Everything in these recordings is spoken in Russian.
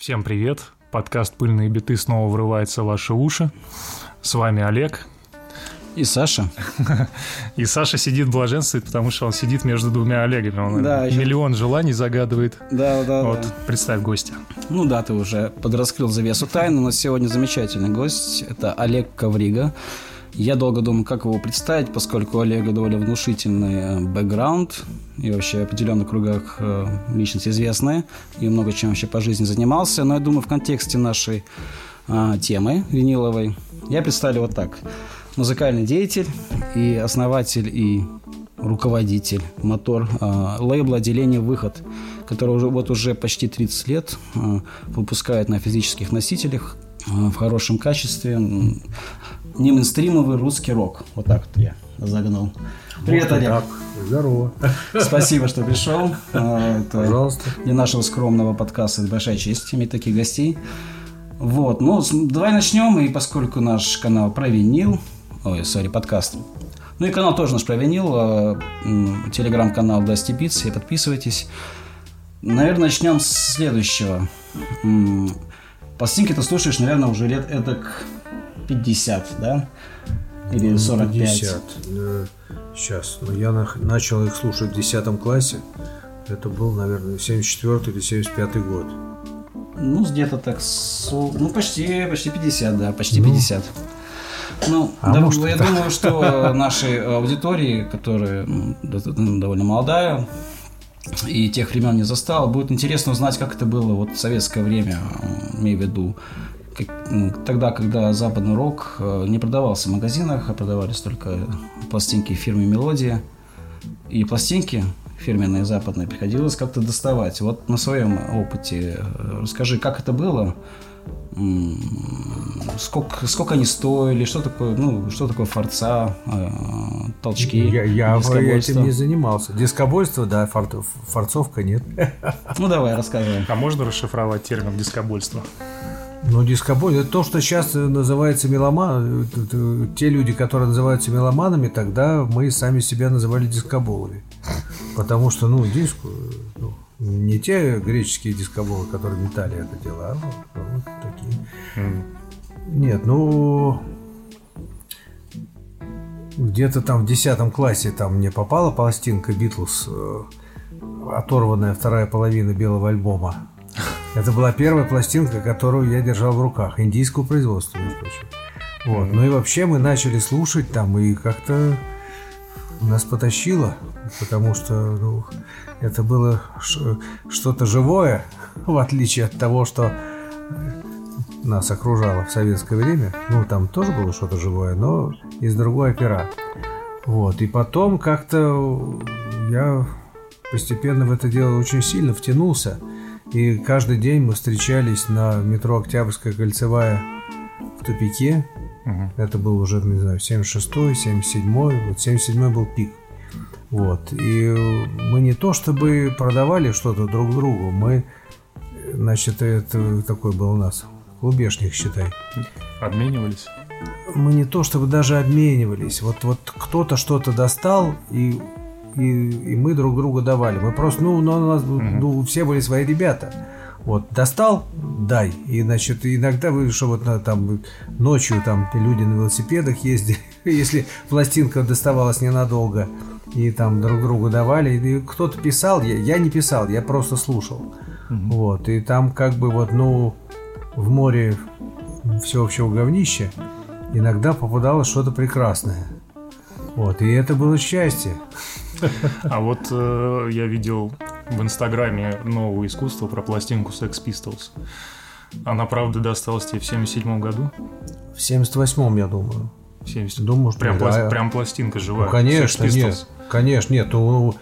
Всем привет! Подкаст «Пыльные биты» снова врывается в ваши уши. С вами Олег. И Саша. И Саша сидит блаженствует, потому что он сидит между двумя Олегами. Он Да, еще- миллион желаний загадывает. Да, да, Вот, да. представь гостя. Ну да, ты уже подраскрыл завесу тайны. У нас сегодня замечательный гость. Это Олег Коврига. Я долго думал, как его представить, поскольку у Олега довольно внушительный э, бэкграунд и вообще в определенных кругах э, личность известная и много чем вообще по жизни занимался. Но я думаю, в контексте нашей а, темы виниловой я представлю вот так. Музыкальный деятель и основатель и руководитель, мотор э, лейбла отделения «Выход», который уже, вот уже почти 30 лет э, выпускает на физических носителях в хорошем качестве не мейнстримовый русский рок. Вот так вот я загнул. Привет, Олег. Так, здорово. Спасибо, что пришел. Э, это Пожалуйста. Для нашего скромного подкаста это большая честь иметь таких гостей. Вот, ну, давай начнем, и поскольку наш канал про винил, ой, сори, подкаст, ну и канал тоже наш про винил, м, телеграм-канал Beats, и подписывайтесь. Наверное, начнем с следующего. Пластинки ты слушаешь, наверное, уже лет эдак 50, да? Или 45. 50. Э, Сейчас. Ну, я нах- начал их слушать в 10 классе. Это был, наверное, 74 или 75 год. Ну, где-то так, ну, почти, почти 50, да, почти Ну. 50. Ну, А да, может, я это- думаю, что нашей аудитории, которая д- довольно молодая и тех времен не застала, будет интересно узнать, как это было вот в советское время, имею в виду, тогда, когда западный рок э, не продавался в магазинах, а продавались только пластинки фирмы «Мелодия». И пластинки фирменные западные приходилось как-то доставать. Вот на своем опыте э, расскажи, как это было, сколько, сколько они стоили, что такое, ну, что такое форца, э, толчки, Я, я этим не занимался. Дискобольство, да, фор- форцовка нет. Ну, давай, рассказывай. А можно расшифровать термин дискобольство? Ну, дискобой, это то, что сейчас называется меломан. э, э, Те люди, которые называются меломанами, тогда мы сами себя называли дискоболами. Потому что, ну, диск, э, ну, не те греческие дискоболы, которые метали это дело, а вот, вот такие. М. Нет, ну где-то там в 10 классе там мне попала пластинка Битлз, э, оторванная вторая половина белого альбома. Это была первая пластинка, которую я держал в руках, индийского производства, между прочим. Вот. Ну и вообще мы начали слушать там, и как-то нас потащило, потому что ну, это было что-то живое, в отличие от того, что нас окружало в советское время. Ну, там тоже было что-то живое, но из другой опера. Вот. И потом как-то я постепенно в это дело очень сильно втянулся. И каждый день мы встречались на метро Октябрьская кольцевая в тупике. Мгм. Это был уже, не знаю, 76-й, 77-й. Вот 77-й был пик. Вот. И мы не то чтобы продавали что-то друг другу, мы, значит, это такой был у нас клубешник, считай. Обменивались? Мы не то чтобы даже обменивались. Вот, вот кто-то что-то достал, и, и, и мы друг другу давали. Мы просто, ну, ну, у нас, ну, все были свои ребята. Вот, достал, дай. И, значит, иногда вы, что вот на- там ночью там люди на велосипедах ездили, если пластинка доставалась ненадолго, и там друг другу давали. И кто-то писал, я, я не писал, я просто слушал. Вот, и там как бы вот, ну, в море всеобщего говнища иногда попадалось что-то прекрасное. Вот, и это было счастье. А вот э, я видел в Инстаграме новое искусство про пластинку Sex Pistols. Она, правда, досталась тебе в 77 году? В 78-м, я думаю. В 70 Думаю, что прям, да. прям пластинка живая. Ну, конечно, нет. Конечно, нет. Ну,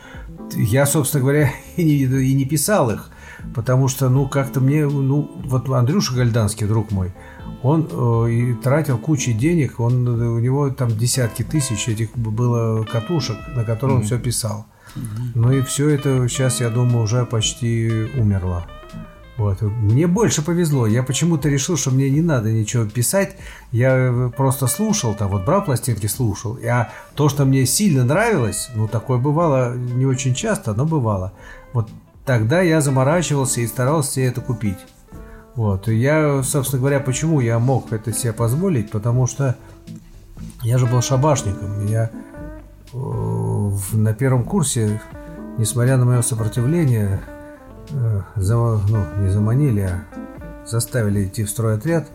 я, собственно говоря, и не, и не писал их, потому что, ну, как-то мне, ну, вот Андрюша Гальданский, друг мой, он э, и тратил кучу денег, он, э, у него там десятки тысяч этих было катушек, на которые он все писал. Ну и все это сейчас, я думаю, уже почти умерло. Вот. Мне больше повезло. Я почему-то решил, что мне не надо ничего писать. Я э, просто слушал, там вот брал пластинки, слушал. А то, что мне сильно нравилось, ну такое бывало не очень часто, но бывало. Вот тогда я заморачивался и старался себе это купить. Вот. И я, собственно говоря, почему я мог это себе позволить? Потому что я же был шабашником. Я э, на первом курсе, несмотря на мое сопротивление, э, ну, не заманили, а заставили идти в стройотряд.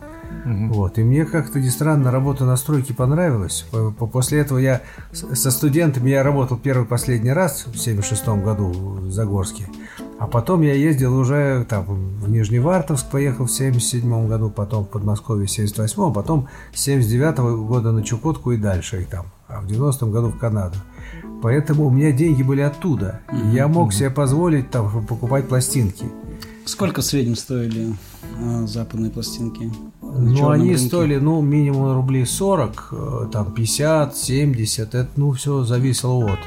Угу. Вот. И мне как-то не странно, работа на стройке понравилась. После этого я со студентами я работал первый последний раз в 76 году в Загорске. А потом я ездил уже там в Нижневартовск, поехал в 77 году, потом в Подмосковье в 78 а потом с 79 -го года на Чукотку и дальше, и там, а в 90 году в Канаду. Поэтому у меня деньги были оттуда. Mm-hmm. Я мог себе позволить там покупать пластинки. Сколько в среднем стоили а, западные пластинки? Ну, они рынке? стоили, ну, минимум рублей 40, э, там, 50, 70, это, ну, все зависело от.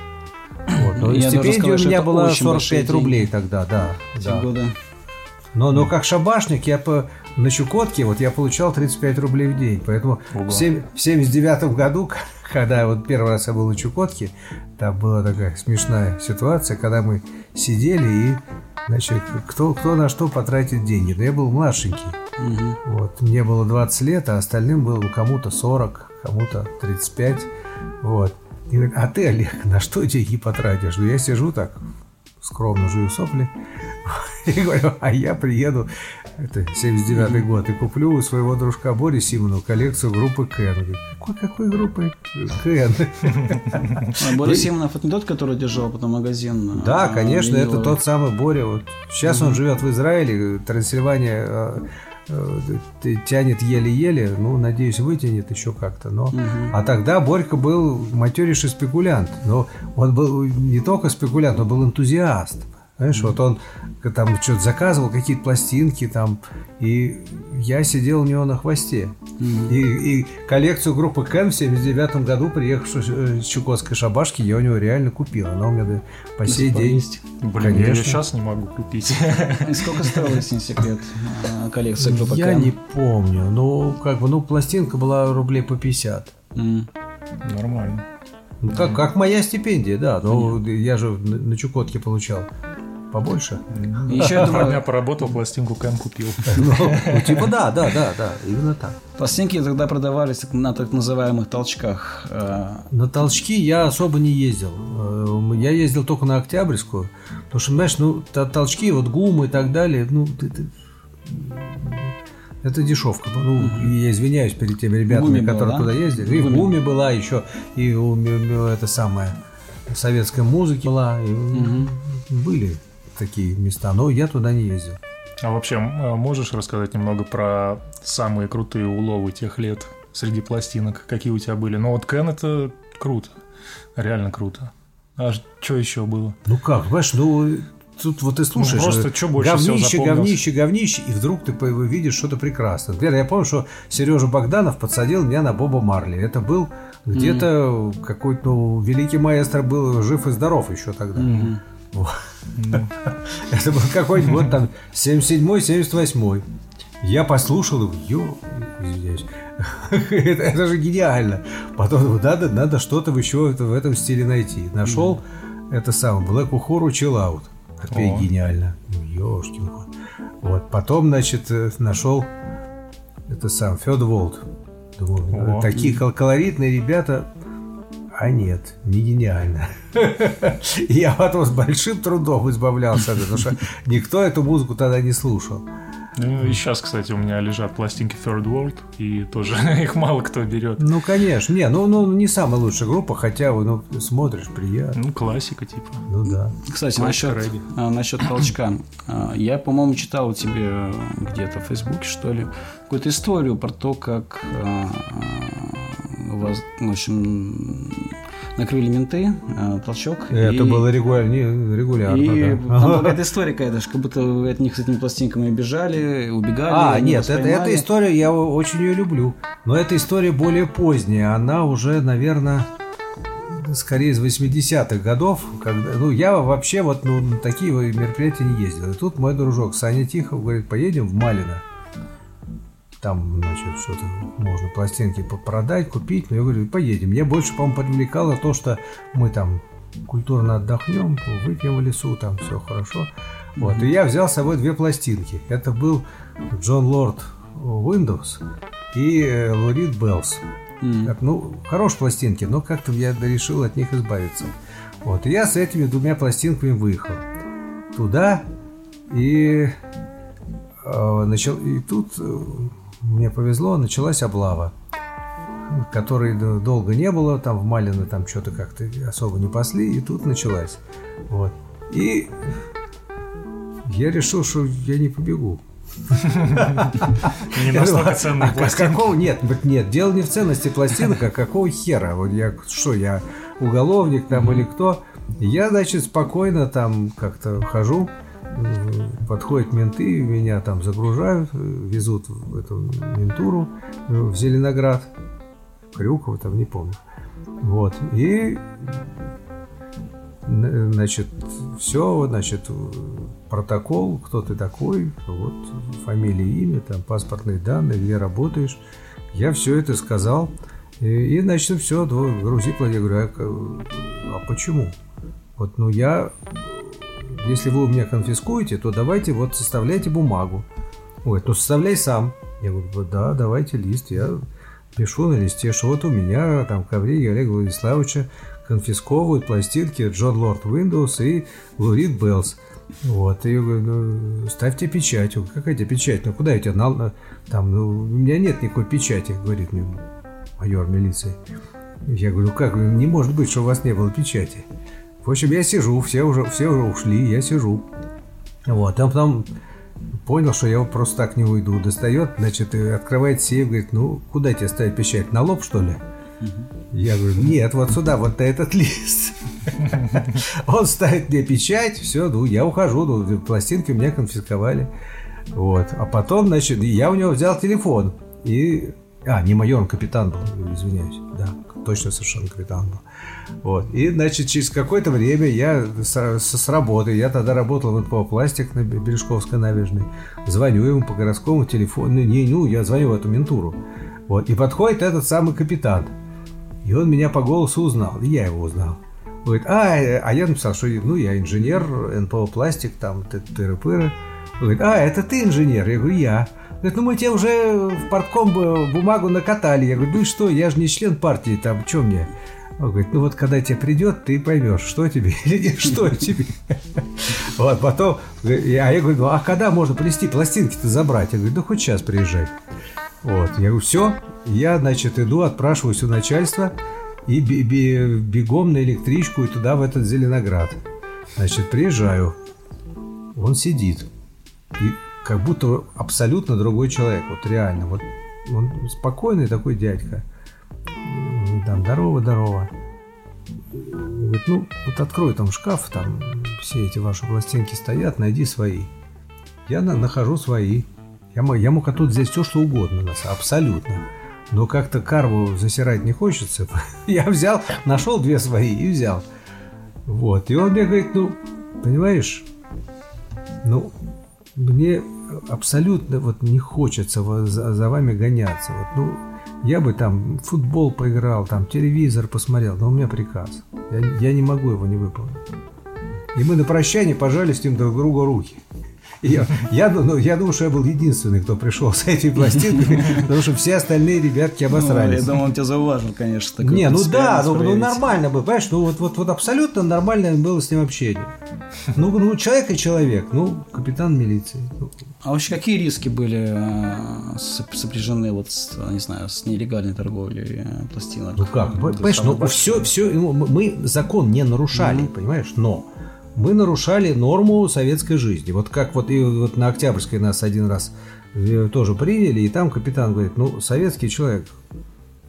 Вот. Но Я стипендия у меня была 45 рублей деньги. тогда, да. да. Года. Но, но как шабашник я по, на Чукотке вот я получал 35 рублей в день. Поэтому в, 7, в 79 году, когда вот первый раз я был на Чукотке, там была такая смешная ситуация, когда мы сидели и значит, кто, кто на что потратит деньги. Но я был младшенький. Угу. Вот, мне было 20 лет, а остальным было кому-то 40, кому-то 35. Вот. И говорит, а ты, Олег, на что деньги потратишь? Ну, я сижу так, скромно жую сопли. И говорю, а я приеду, это 79-й год, и куплю у своего дружка Бори Симону коллекцию группы Кен. Говорит, какой, какой группы Кен? А Боря Симонов это не тот, который держал потом магазин? Да, а, конечно, это тот самый Боря. Сейчас он живет в Израиле, Трансильвания а, тянет еле-еле, ну, надеюсь, вытянет еще как-то. Но... Угу. А тогда Борька был матерейший спекулянт. Но он был не только спекулянт, он был энтузиаст. Знаешь, вот он там что-то заказывал, какие-то пластинки там, и я сидел у него на хвосте. Mm-hmm. И, и коллекцию группы Кен в 79 году, приехавшую с Чукотской шабашки, я у него реально купил. Она у меня по сей день... Есть. Блин, Конечно. я ее сейчас не могу купить. И сколько стоила, если не секрет, а, коллекция группы Я не помню. Ну, как бы, ну, пластинка была рублей по 50. Mm. Нормально. Ну, как, как моя стипендия, да. Но я же на Чукотке получал побольше. Еще два дня поработал, пластинку Кэм купил. Ну, ну, типа да, да, да, да, именно так. Пластинки тогда продавались на так называемых толчках. Э. На толчки я особо не ездил. Э, я ездил только на Октябрьскую. Потому что, знаешь, ну, толчки, вот гумы и так далее, ну, это дешевка. Ну, я извиняюсь перед теми ребятами, которые туда ездили. И в Гуме была еще, и это самое советской музыки была, и были такие места, но я туда не ездил. А вообще, э, можешь рассказать немного про самые крутые уловы тех лет среди пластинок? Какие у тебя были? Ну вот Кен это круто, реально круто. А что еще было? Ну как, понимаешь, ну тут вот ты слушаешь, ну, просто что больше говнище, говнище, говнище, и вдруг ты видишь что-то прекрасное. Например, я помню, что Сережа Богданов подсадил меня на Боба Марли. Это был где-то mm-hmm. какой-то ну, великий маэстро был жив и здоров еще тогда. Mm-hmm. Это был какой-нибудь вот там 77-й, 78-й. Я послушал его, ё, извиняюсь, это, это же гениально. Потом надо, надо что-то еще в этом стиле найти. Нашел mm. это самое Black Uhuru Chill Out. Опять О. гениально. Ёшкин кот. Вот. Потом, значит, э, нашел это сам Фед Волт. Думаю, О. такие колоритные ребята а нет, не гениально. Я потом с большим трудом избавлялся от этого, потому что никто эту музыку тогда не слушал. Ну и сейчас, кстати, у меня лежат пластинки Third World, и тоже их мало кто берет. Ну, конечно. Не, ну, ну не самая лучшая группа, хотя ну, смотришь, приятно. Ну, классика, типа. Ну да. Кстати, насчет, а, насчет толчка. А, я, по-моему, читал тебе где-то в Фейсбуке, что ли, какую-то историю про то, как а, вас, в общем, накрыли менты, э, толчок. Это и... было регулярно, регулярно и да. там какая-то история какая-то, как будто от них с этими пластинками бежали, убегали. А, нет, это, эта история, я очень ее люблю. Но эта история более поздняя. Она уже, наверное, скорее из 80-х годов, когда, ну, я вообще вот ну, на такие мероприятия не ездил. И тут мой дружок Саня Тихов говорит, поедем в Малино. Там, значит, что-то можно пластинки продать, купить. Но я говорю, поедем. Мне больше, по-моему, привлекало то, что мы там культурно отдохнем, выпьем в лесу, там все хорошо. Вот, и я взял с собой две пластинки. Это был Джон Лорд Windows и э, Lou Reed Bells. Так, ну, хорошие пластинки, но как-то я решил от них избавиться. Вот, и я с этими двумя пластинками выехал туда, и, э, начал, и тут э, мне повезло, началась облава которой долго не было, там в Малино там что-то как-то особо не пасли, и тут началась. Вот. И я решил, что я не побегу. Не настолько ценные «А пластинки. Какого? Нет, нет, дело не в ценности пластинок, а какого хера? Вот я что, я уголовник там или кто? Я, значит, спокойно там как-то хожу, подходят менты, меня там загружают, везут в эту ментуру в Зеленоград, Крюкова, там не помню. Вот. И значит, все, значит, протокол, кто ты такой, вот фамилия, имя, там паспортные данные, где работаешь. Я все это сказал. И, и значит, все, грузи, я говорю, а, а почему? Вот, ну я, если вы у меня конфискуете, то давайте вот составляйте бумагу. Ой, ну составляй сам. Я говорю, да, давайте лист. Я пишу на листе, что вот у меня там ковриги Олега Владиславовича конфисковывают пластинки Джон Лорд Windows и Lou Reed Bells. Вот, и я говорю, ну, ставьте печать. говорю, какая тебе печать? Ну, куда я тебя на, там, ну, у меня нет никакой печати, говорит мне майор милиции. Я говорю, как, не может быть, что у вас не было печати. В общем, я сижу, все уже, все уже ушли, я сижу. Вот, а потом понял, что я просто так не уйду. Достает, значит, открывает сейф, говорит, ну, куда тебе ставить печать? На лоб, что ли? Я говорю, нет, вот сюда, вот на этот лист. Он ставит мне печать, все, ну, я ухожу, ну, пластинки у меня конфисковали. Вот. А потом, значит, я у него взял телефон. И... А, не майор, он капитан был, извиняюсь. Да, точно совершенно капитан был. Вот. И, значит, через какое-то время я с, с работы, я тогда работал в НПО «Пластик» на Бережковской набережной, звоню ему по городскому телефону, ну, не, ну, я звоню в эту ментуру. Вот. И подходит этот самый капитан. И он меня по голосу узнал, и я его узнал. Говорит, а, а я написал, что ну, я инженер, НПО «Пластик», там, тыры-пыры. Говорит, а, это ты инженер? Я говорю, я. Говорит, ну мы тебе уже в портком бумагу накатали. Я говорю, ну и что, я же не член партии, там, что мне? Он говорит, ну вот когда тебе придет, ты поймешь, что тебе или не что тебе. Вот, потом, а я говорю, ну а когда можно принести пластинки-то забрать? Я говорю, да хоть сейчас приезжай. Вот, я говорю, все, я, значит, иду, отпрашиваюсь у начальства и бегом на электричку и туда, в этот Зеленоград. Значит, приезжаю, он сидит, и как будто абсолютно другой человек, вот реально, вот он спокойный такой дядька – там, здорово, здорово. Говорит, ну, вот открой там шкаф, там все эти ваши пластинки стоят, найди свои. Я на, нахожу свои. Я, я мог оттуда взять все, что угодно, нас, абсолютно. Но как-то карву засирать не хочется. я взял, нашел две свои и взял. Вот. И он мне говорит, ну, понимаешь, ну, мне абсолютно вот не хочется за, вами гоняться. Вот, ну, я бы там футбол поиграл, там телевизор посмотрел, но у меня приказ. Я, я не могу его не выполнить. И мы на прощание пожали с ним друг другу руки. Я, я, ну, я думаю, что я был единственный, кто пришел с этими пластинками, потому что все остальные ребятки ну, обосрались. Ну, я думаю, он тебя зауважил, конечно. Такой не, ну да, ну, ну нормально было, понимаешь, ну вот, вот, вот абсолютно нормально было с ним общение. Ну, ну человек и человек, ну, капитан милиции. А вообще какие риски были э, сопряжены вот с, не знаю, с нелегальной торговлей э, пластинок? Ну как, понимаешь, ну все, все, ну, мы закон не нарушали, mm-hmm. понимаешь, но мы нарушали норму советской жизни. Вот как вот и вот на Октябрьской нас один раз э, тоже приняли, и там капитан говорит, ну, советский человек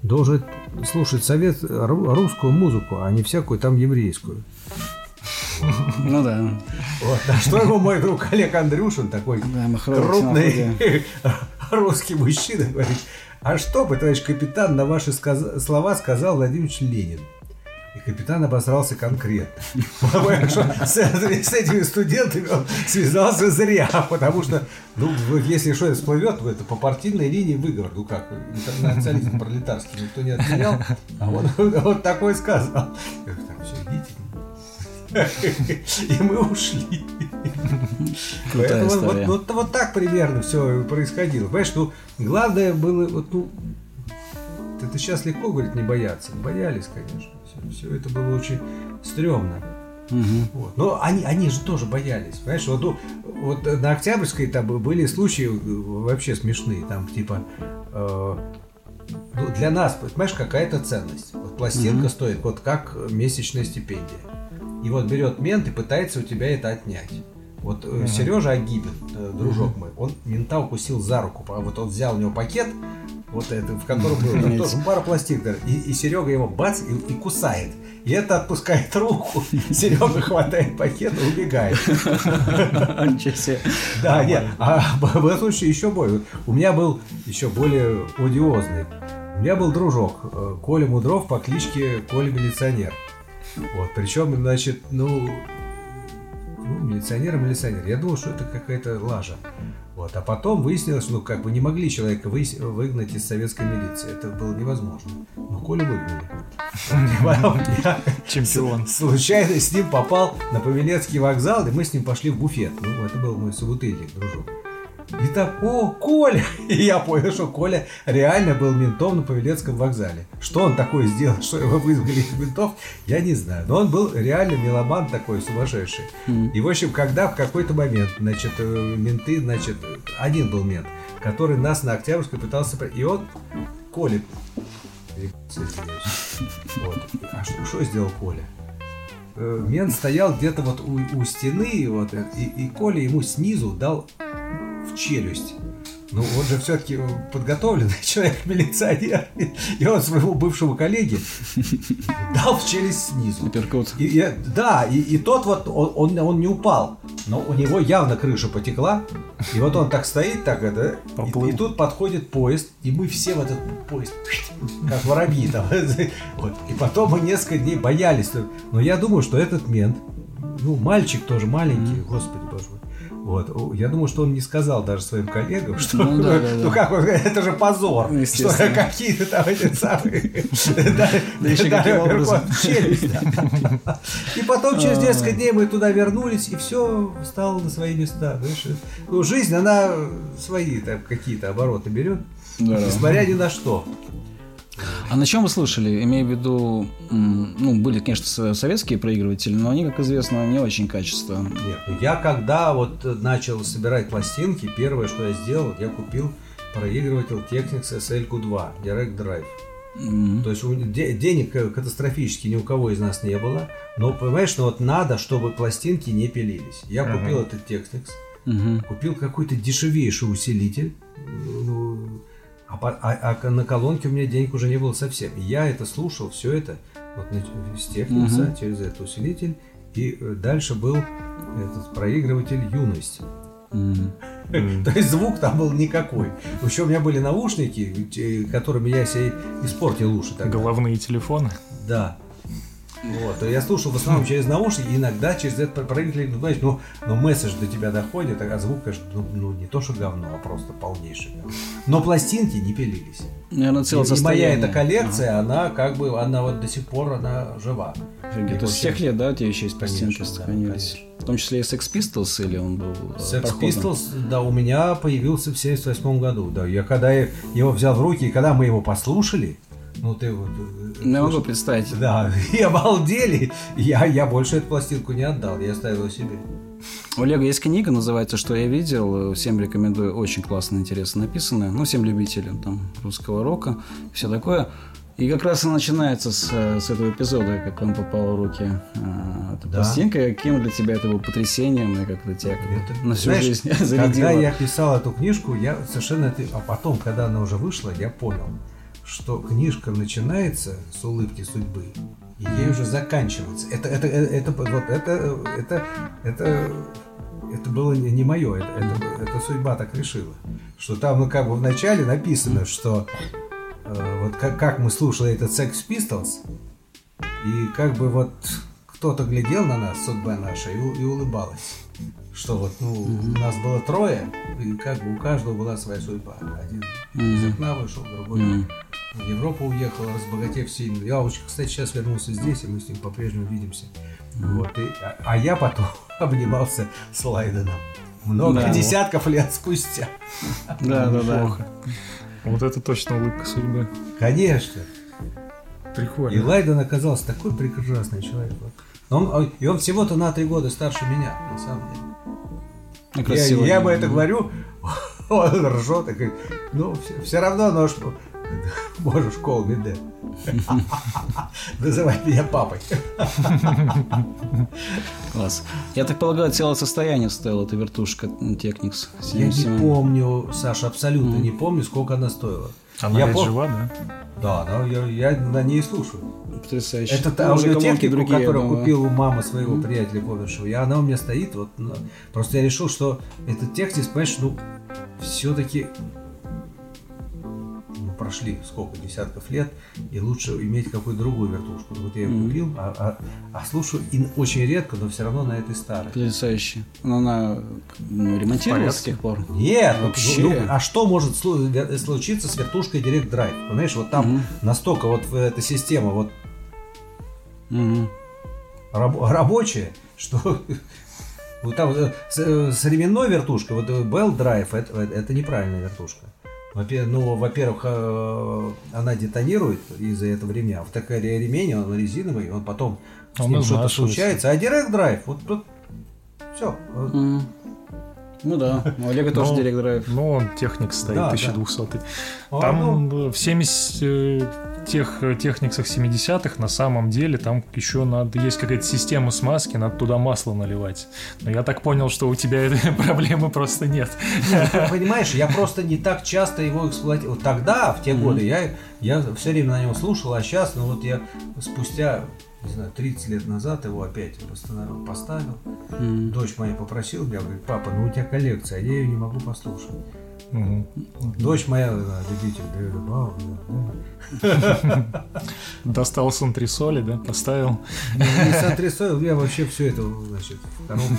должен слушать совет, русскую музыку, а не всякую там еврейскую. Ну да. Вот. А что ему мой друг Олег Андрюшин, такой да, крупный русский мужчина, говорит, а что бы, товарищ капитан, на ваши сказ... слова сказал Владимир Ленин? И капитан обосрался конкретно. С, с этими студентами он связался зря, потому что, ну, если что всплывет, это по партийной линии выговор. Ну как, интернационализм пролетарский никто не отменял, а он вот такой сказал. Так, все, идите. И мы ушли. Поэтому вот, история. вот, вот так примерно все происходило. Понимаешь, ну, главное было, вот, ну, это сейчас легко говорить, не бояться. Боялись, конечно. Все, это было очень стрёмно. Мгм. Вот. Но они, они же тоже боялись. Понимаешь, вот, ну, вот на Октябрьской там были случаи э, вообще смешные. Там типа э, ну, для нас, понимаешь, какая-то ценность. Вот пластинка стоит вот как месячная стипендия. И вот берет мент и пытается у тебя это отнять. Вот Сережа Агибин, э, дружок мой, он мента укусил за руку. А Вот он взял у него пакет, вот это, в котором был тоже даже, и, и Серега его бац и, и кусает. И это отпускает руку. Серега хватает пакет и убегает. Да, нет. А в этом случае еще. Вот У меня был еще более одиозный. У меня был дружок э, Коля Мудров по кличке Коля Милиционер. Вот, причем, значит, ну, ну, милиционер и милиционер. Я думал, что это какая-то лажа. Вот. А потом выяснилось, что ну, как бы не могли человека вы- выгнать из советской милиции. Это было невозможно. Но Колю выгнали. Чемпион. Случайно с ним попал на Павелецкий вокзал, и мы с ним пошли в буфет. Ну, это был мой собутыльник, дружок. И так, о, Коля! И я понял, что Коля реально был ментом на Павелецком вокзале. Что он такое сделал, что его вызвали из ментов, я не знаю. Но он был реально меломан такой сумасшедший. И, в общем, когда в какой-то момент, значит, э, менты, значит, один был мент, который нас на Октябрьской пытался... И он, Коля. Вот. А что, что сделал Коля? Э, Мент стоял где-то вот у, у стены, вот, э, и, и Коля ему снизу дал в челюсть. Ну, он же все-таки подготовленный человек, милиционер. И он своему бывшему коллеге дал в челюсть снизу. Апперкот. И, и- да, и, и тот вот, он, он, он не упал, но у него явно крыша потекла, и вот он так стоит, так это, и, и тут подходит поезд, и мы все в этот поезд, как воробьи там, вот. и потом мы несколько дней боялись, но я думаю, что этот мент, ну, мальчик тоже маленький, господи боже мой, вот. Я думаю, что он не сказал даже своим коллегам, что Ну да, да, ну да. как, это же позор, Ну, что какие-то там эти самые... Да еще каким образом. И потом через несколько дней мы туда вернулись, и все стало на свои места. Ну, жизнь, она свои там какие-то обороты берет, несмотря ни на что. А на чем вы слушали? Имею в виду, ну, были, конечно, со- советские проигрыватели, но они, как известно, не очень качественные. Нет, ну, я когда вот начал собирать пластинки, первое, что я сделал, я купил проигрыватель Technics SL-Q2 Direct Drive. М, То есть у- де- денег э, катастрофически ни у кого из нас не было, но понимаешь, ну вот надо, чтобы пластинки не пилились. Я купил этот Technics, мгм. купил какой-то дешевейший усилитель, ну, а, по- а- а на колонке у меня денег уже не было совсем. И я это слушал, все это вот с Техникса Мгм. через этот усилитель, и э, дальше был этот проигрыватель Юность. М. То есть звук там был никакой. Еще у меня были наушники, те- которыми я себе испортил уши тогда. Головные телефоны. Да. Вот. Я слушал в основном через наушники, иногда через этот проигрыватель, ну, знаешь, ну, но месседж до тебя доходит, а звук, конечно, ну, ну, не то, что говно, а просто полнейший говно. Но пластинки не пилились. Наверное, И, целое и моя состояние. эта коллекция, она как бы, она вот до сих пор, она жива. Ага. Офигеть. То есть тех лет, да, у тебя еще есть пластинки Конечно, да, сохранились? конечно. В том числе и Sex Pistols, или он был э, Sex проходным? Pistols, да, у меня появился в 78 году. Да, я когда его взял в руки, и когда мы его послушали, ну ты вот... э, Я могу представить. Да, и обалдели. Я, я больше эту пластинку не отдал, я оставил себе. У Олега есть книга, называется «Что я видел». Всем рекомендую. Очень классно, интересно написанная. Ну, всем любителям там русского рока, все такое. И как раз и начинается с, э, с этого эпизода, как он попал в руки э, эта Да. пластинка. Каким для тебя это было потрясением, и как это тебя Это, на всю знаешь, жизнь Когда зарядило? я писал эту книжку, я совершенно... А потом, когда она уже вышла, я понял, что книжка начинается с улыбки судьбы, и ей уже заканчивается. Это, это, это, это, вот это, это, это, это было не, не мое, это, это, это судьба так решила. Что там, ну, как бы в начале написано, что э, вот как, как мы слушали этот Sex Pistols, и как бы вот кто-то глядел на нас, судьба наша, и, и улыбалась. Что вот, ну, у нас было трое, и как бы у каждого была своя судьба. Один из окна вышел, другой Мгм. В Европу уехал, разбогатев сильно. Я, очень, кстати, сейчас вернулся здесь, и мы с ним по-прежнему видимся. Вот, и, а, а я потом обнимался с Лайденом. Много Да. десятков лет спустя. Да, да, да. Вот это точно улыбка судьбы. Конечно. И Прикольно. Лайден оказался такой прекрасный человек. Вот. Но Он, и он всего-то на три года старше меня, на самом деле. Я, я бы это говорю, он ржет и говорит, ну, все, равно, но что, можешь call me dad. Называй меня папой. Класс. Я так полагаю, целое состояние стоила эта вертушка Technics Я не 77. помню, Саша, абсолютно не помню, сколько она стоила. Она я пом- жива, да? Да, да, я, я на ней слушаю. Потрясающе. Это аудиотехнику, другие, которую думаю. купил у мамы своего приятеля помершего. И она у меня стоит. Вот, ну, просто я решил, что этот текст, понимаешь, ну, все-таки прошли сколько, десятков лет, и лучше иметь какую-то другую вертушку. Вот я ее купил, а, а- а слушаю и очень редко, но все равно на этой старой. Потрясающе. Но она ну, ремонтировалась с тех пор. Нет, ну, Вообще. ну, а что может случиться с вертушкой Direct Drive? Понимаешь, вот там Мгм. настолько вот эта система вот Мгм. раб- рабочая, что вот там э, с, э, с ременной вертушкой, вот э, Bell Drive, это, это неправильная вертушка. Ну, во-первых, э, она детонирует из-за этого ремня. Вот такая ре- ремень, он резиновый, он потом с ним что-то случается. А Direct Drive, вот тут все.М. Ну да, у Олега тоже Ну, директ драйв. Ну, он техник стоит, Да, да. 1200. А, Там ну. в 70 э, тех э, техниксах 70-х на самом деле там еще надо есть какая-то система смазки, надо туда масло наливать. Но я так понял, что у тебя этой проблемы просто нет. Нет, понимаешь, я просто не так часто его эксплуатировал. Вот Тогда, в те годы, я, я все время на нем слушал, а сейчас, ну вот я спустя, не знаю, 30 лет назад его опять восстановил, поставил. М. Дочь моя попросила меня, говорит, папа, ну у тебя коллекция, а я ее не могу послушать. Мгм. Дочь моя, да, любитель Дэвида Бауэра, да, Достал с антресоли, да, поставил. Не сотрясаю, я вообще все это, значит, в коробку.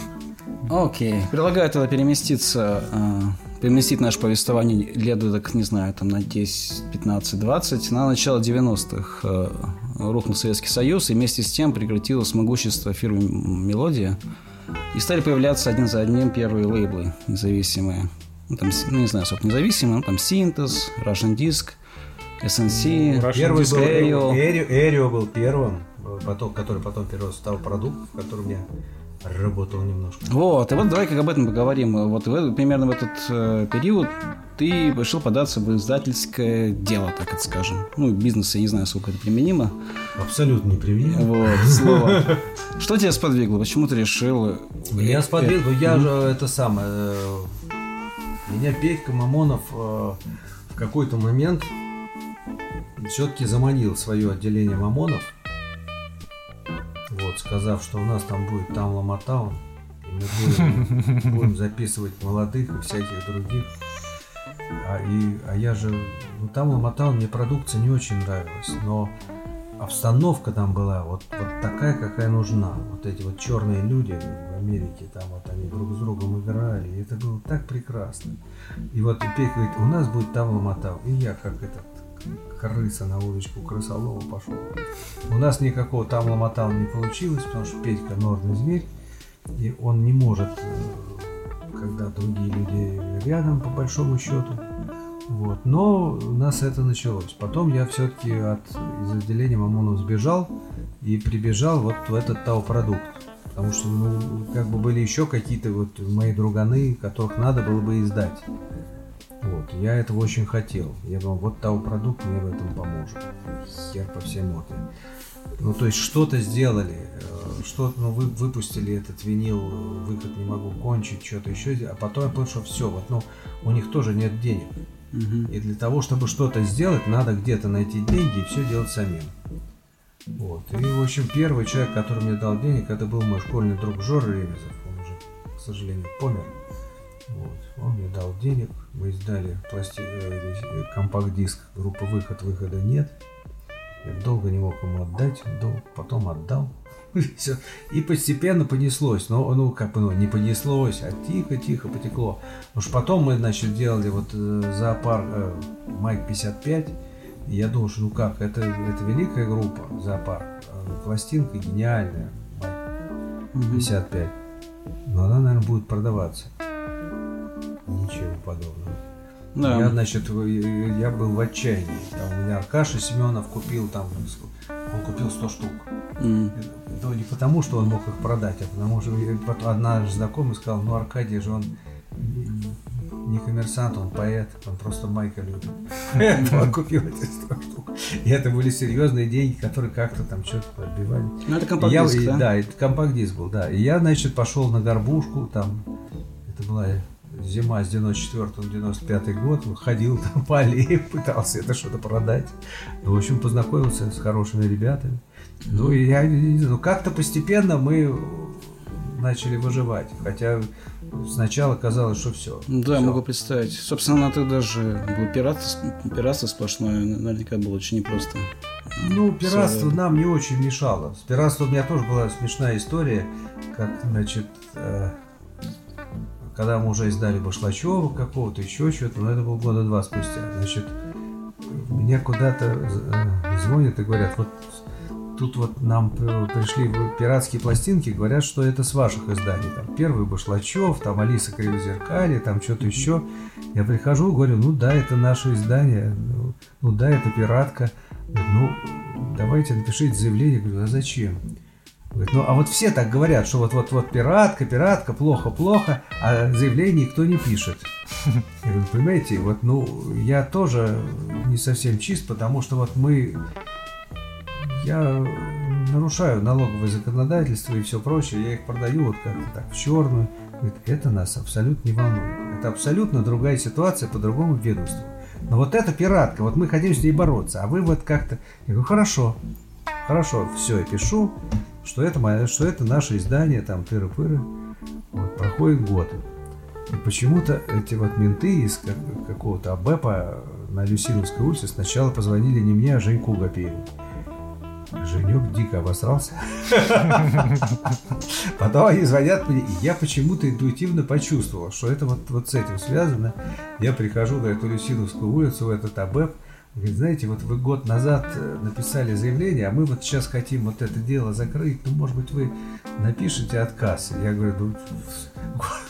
Окей. Предлагаю тогда переместиться, э, переместить наше повествование лет, так, не знаю, там на 10, 15, 20, на начало 90-х. Э, рухнул Советский Союз, и вместе с тем прекратилось могущество фирмы «Мелодия», и стали появляться один за одним первые лейблы независимые. Ну, там, ну, не знаю, сколько независимые, ну, там Синтез, Russian Disc, SNC, Russian Первый Disc был. Эрио, Эрио был первым, потом, который потом перерос стал продукт, в котором я работал немножко. Вот, и вот давай-ка об этом поговорим. Вот в примерно в этот э, период ты решил податься в издательское дело, так это скажем. Ну, бизнес, я не знаю, сколько это применимо. Абсолютно неприменимо. Вот, слово. Что тебя сподвигло? Почему ты решил... э, Я э, ну я же это самое. э, Меня Петька Мамонов э, в какой-то момент все-таки заманил свое отделение Мамонов. Вот, сказав, что у нас там будет там Ламатаун. И мы будем, будем записывать молодых и всяких других. А, и, а я же, ну там Ламатаун мне продукция не очень нравилась, но обстановка там была вот, вот такая, какая нужна. Вот эти вот черные люди в Америке, там вот они друг с другом играли, и это было так прекрасно. И вот Петя говорит, у нас будет там Ламатаун. И я как этот крыса на удочку крысолова пошел. У нас никакого там Ламатаун не получилось, потому что Петька норный зверь, и он не может, э, когда другие люди рядом, по большому счету. Вот. Но у нас это началось. Потом я все-таки от, из отделения Мамонов сбежал и прибежал вот в этот ТАО-продукт. Потому что, ну, как бы были еще какие-то вот мои друганы, которых надо было бы издать. Вот, я этого очень хотел. Я думал, вот ТАО-продукт мне в этом поможет. Хер по всему это. Ну, то есть что-то сделали, э, что-то, ну, вы выпустили этот винил, выход не могу кончить, что-то еще, а потом я понял, что все, вот, ну, у них тоже нет денег. И для того, чтобы что-то сделать, надо где-то найти деньги и все делать самим. Вот. И, в общем, первый человек, который мне дал денег, это был мой школьный друг Жора Ремезов. Он уже, к сожалению, помер. Вот. Он мне дал денег, мы издали пласти... э, э, компакт-диск группы «Выход», «Выхода нет». Я долго не мог ему отдать, долго, потом отдал. И постепенно понеслось. Но, ну, как бы, ну, не понеслось, а тихо-тихо потекло. Что потом мы, значит, делали вот э, зоопарк э, Майк 55. я думал, что ну как, это, это великая группа, зоопарк. А Пластинка гениальная, 55. Но она, наверное, будет продаваться. Ничего подобного. Да. Я, значит, я был в отчаянии. Там у меня Аркаша Семенов купил там, он купил 100 штук. Ну, не потому, что он мог их продать, а потому что одна знакомая сказала, ну, Аркадий же он не- коммерсант, он поэт, он просто Майка любит. Поэтому он купил эти 100 штук. И это были серьезные деньги, которые как-то там что-то отбивали. Ну, это компакт-диск, да? Да, это компакт-диск был, да. И я, значит, пошел на горбушку, там, это была зима с 94 на 95 год, ходил там по аллее, пытался это что-то продать. Ну, в общем, познакомился с хорошими ребятами. Ну, и я не знаю, ну, как-то постепенно мы начали выживать. Хотя сначала казалось, что все. Да, могу представить. Собственно, ты даже был пиратство, пиратство сплошное, наверняка было очень непросто. Ну, пиратство Всё. нам не очень мешало. С пиратством у меня тоже была смешная история, как, значит, э, когда мы уже издали Башлачева какого-то, еще что-то, но это было года два спустя. Значит, мне куда-то э, звонят и говорят, вот тут вот нам пришли пиратские пластинки, говорят, что это с ваших изданий. Там первый Башлачев, там Алиса Кривозеркалье, там что-то еще. Я прихожу, говорю, ну да, это наше издание, ну, ну да, это пиратка. Ну, давайте напишите заявление. Говорю, а зачем? Говорит, ну, а вот все так говорят, что вот-вот-вот пиратка, пиратка, плохо-плохо, а заявление никто не пишет. Я говорю, понимаете, вот, ну, я тоже не совсем чист, потому что вот мы, я нарушаю налоговое законодательство и все прочее, я их продаю вот как-то так в черную. Говорит, это нас абсолютно не волнует. Это абсолютно другая ситуация по другому ведомству. Но вот эта пиратка, вот мы хотим с ней бороться, а вы вот как-то... Я говорю, хорошо, хорошо, все, я пишу, что это, мое, что это наше издание, там, тыры-пыры. Вот, проходит год. И почему-то эти вот менты из как- какого-то АБЭПа на Люсиновской улице сначала позвонили не мне, а Женьку Гапееву. Женек дико обосрался. Потом они звонят мне, и я почему-то интуитивно почувствовал, что это вот, вот с этим связано. Я прихожу на эту Люсиновскую улицу, в этот АБЭП, Говорит, знаете, вот вы год назад э, написали заявление, а мы вот сейчас хотим вот это дело закрыть, ну, может быть, вы напишите отказ. Я говорю, ну,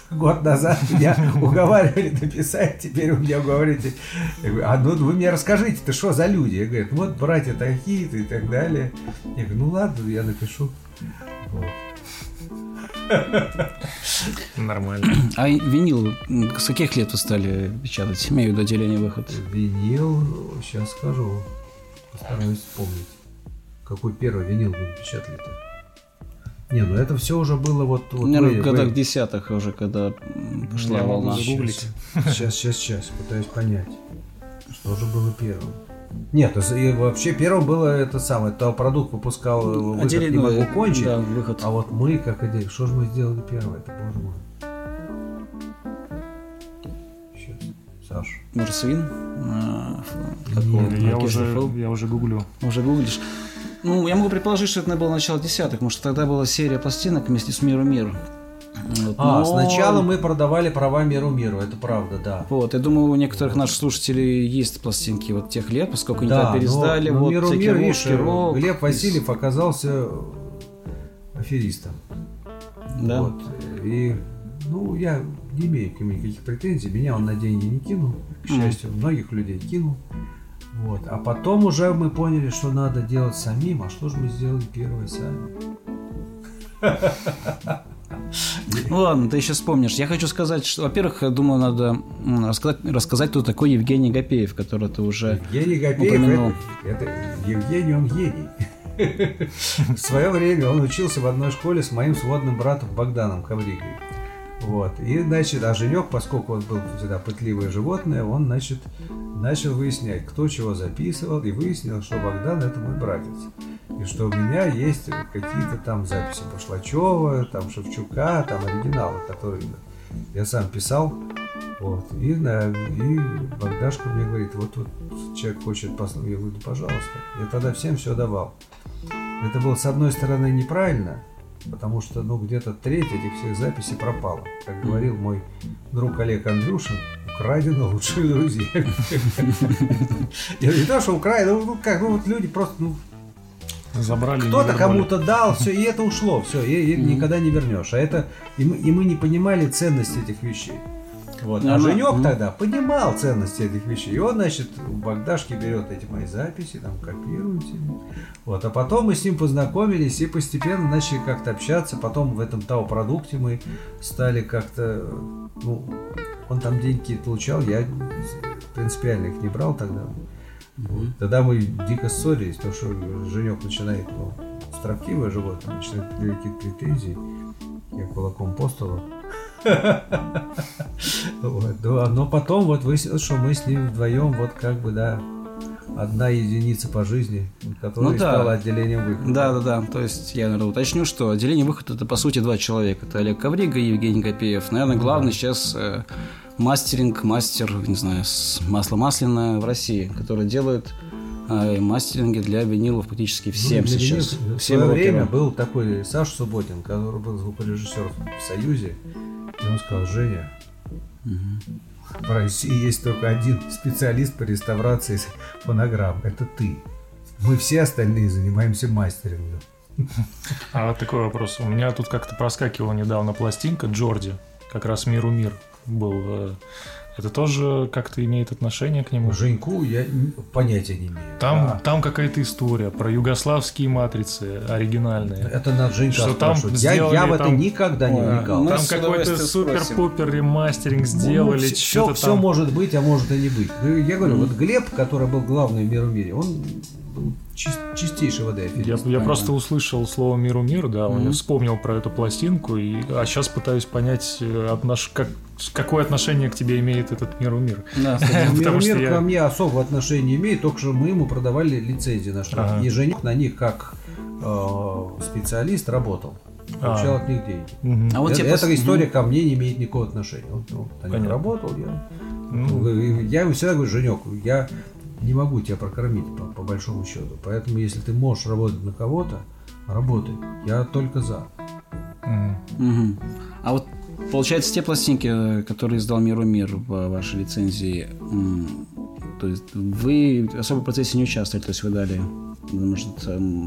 год назад меня уговаривали написать, теперь вы меня уговариваете. Я говорю, а ну вы мне расскажите, ты что за люди? Я говорю, вот братья такие-то и так далее. Я говорю, ну ладно, я напишу. Вот. Нормально. А винил с каких лет вы стали печатать? Имею в виду отделение выход. Винил, сейчас скажу, постараюсь вспомнить. Какой первый винил мы печатали-то? Не, ну это все уже было вот... вот Наверное, вы- в годах вы- десятых уже, когда м, пошла Я волна. Сейчас, сейчас, сейчас, пытаюсь понять, что же было первым. Нет, то есть, и вообще первым было это самое, то продукт выпускал э, выход Отделение, не могу кончить, Да, выход. а вот мы как идея, что же мы сделали первое, это боже мой. Сейчас, Саш. Может, свин? А? Я уже, я уже гуглю. Уже гуглишь? Ну, я могу предположить, что это было начало десятых, может, тогда была серия пластинок вместе с Миру Мир. Вот, А, но- сначала мы продавали права миру миру, это правда, да. Вот, я думаю, у некоторых наших слушателей есть пластинки вот тех лет, поскольку они тогда но- пересдали, но вот миру всякие мир, видишь, русский рок. Глеб Васильев оказался аферистом. Да. Вот. И, ну, я не имею к нему никаких претензий. Меня он на деньги не кинул. К счастью, многих людей кинул. Вот. А потом уже мы поняли, что надо делать самим. А что же мы сделали первое сами? Ну ладно, ты еще вспомнишь. Я хочу сказать, что, во-первых, я думаю, надо рассказать, рассказать, кто такой Евгений Гапеев, который ты уже... Евгений Гапеев, упомянул. это, это Евгений, он гений. В свое время он учился в одной школе с моим сводным братом Богданом Ковригой. Вот. И, значит, а Женек, поскольку он был всегда пытливое животное, он, значит, начал выяснять, кто чего записывал, и выяснил, что Богдан это мой братец. И что у меня есть какие-то там записи Башлачева, там Шевчука, там оригиналы, которые я сам писал. Вот. И, на, и Богдашка мне говорит, вот, вот человек хочет послушать. Я говорю, да пожалуйста. Я тогда всем все давал. Это было, с одной стороны, неправильно, потому что, ну, где-то треть этих всех записей пропала. Как говорил мой друг Олег Андрюшин, украдено лучшие друзья. Не то, что украдено, ну как, ну вот люди просто, ну Забрали. кто-то кому-то дал, все, и это ушло, все, и, и никогда не вернешь. А это и мы, и мы не понимали ценность этих вещей. Вот. Ну, А ну, Женек мгм. тогда понимал ценность этих вещей. И он, значит, у Богдашки берет эти мои записи, там копирует. их. Вот. А потом мы с ним познакомились и постепенно начали как-то общаться. Потом в этом ТАО продукте мы стали как-то, ну, он там деньги получал, я принципиально их не брал тогда. Вот. Тогда мы дико ссорились, потому что Женек начинает, ну, строптивое животное, начинает какие-то претензии. Я кулаком по столу. Вот, да, Но потом вот выяснилось, что мы с ним вдвоем вот как бы, да, одна единица по жизни, которая Ну да. стала отделением выхода. Да, да, да. То есть я, наверное, уточню, что отделение выход это по сути два человека. Это Олег Коврига и Евгений Копеев. Наверное, главный сейчас э, мастеринг, мастер, не знаю, масло масляное в России, который делает э, мастеринги для винилов практически всем Ну, для сейчас. меня В Всем свое время был такой Саша Субботин, который был звукорежиссер в Союзе. И он сказал, Женя, в России есть только один специалист по реставрации фонограмм. Это ты. Мы все остальные занимаемся мастерингом. А такой вопрос. У меня тут как-то проскакивала недавно пластинка Джорди. Как раз «Миру мир» был. э, Это тоже как-то имеет отношение к нему? Женьку я понятия не имею. Там, А, там какая-то история про югославские матрицы оригинальные. это надо Женька Что там спрашивать. Я, я сделали в это там- никогда не вникал. Там какой-то супер-пупер ремастеринг сделали, все, что-то все там. может быть, а может и не быть. Ну, я говорю, вот Глеб, который был главный в миру мире, он был чис- чистейший Я, я просто услышал слово «Миру мир», да, я вспомнил про эту пластинку, и, а сейчас пытаюсь понять, э, отнош- как, какое отношение к тебе имеет этот «Миру мир». Да, кстати, Мир я- ко мне особого отношения не имеет, только что мы ему продавали лицензии на штраф. Ага. И Женек на них как э, специалист работал. Получал А. от них деньги. А вот Это- тебе эта пос- история ко мне не имеет никакого отношения. Он, ну, Понятно. работал, я Ну, Я ему всегда говорю, Женек, я не могу тебя прокормить по, по большому счету. Поэтому, если ты можешь работать на кого-то, работай. Я только за. мгм. Мгм. А вот получается те пластинки, э, которые издал Миру Мир в вашей лицензии, то есть вы особо в процессе не участвовали, то есть вы дали может,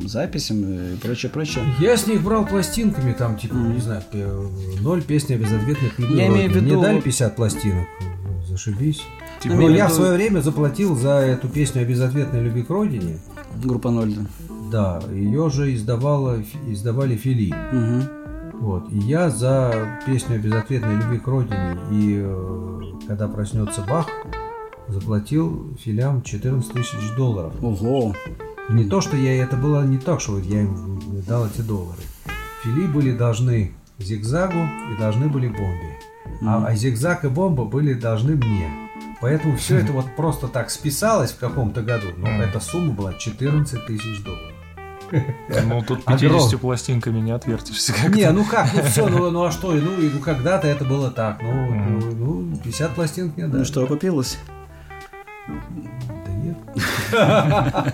записям и прочее, прочее. Я с них брал пластинками, там, типа, не знаю, ноль песни безответных. Я имею в Мне виду дали вот- 50 пластинок. Зашибись. Типа, в я в виду- свое время заплатил за эту песню о безответной любви к родине. Группа ноль. да. Ее же издавала, издавали Фили. Мгм. Вот. И я за песню о безответной любви к родине и э, когда проснется Бах, заплатил филям 14 тысяч долларов. Ого. Не то, что я это было не так, что я им дал эти доллары. Фили были должны зигзагу и должны были бомбе. А, а зигзаг и бомба были должны мне. Поэтому все это вот просто так списалось в каком-то году. Но Мгм. эта сумма была 14 тысяч долларов. Ну, тут Огром. 50 пластинками не отвертишься. как-то. Не, ну как, ну все, ну, ну а что, ну, и, ну когда-то это было так, ну, Мгм. ну, ну, 50 пластинок мне дали. Ну что, окупилось? Я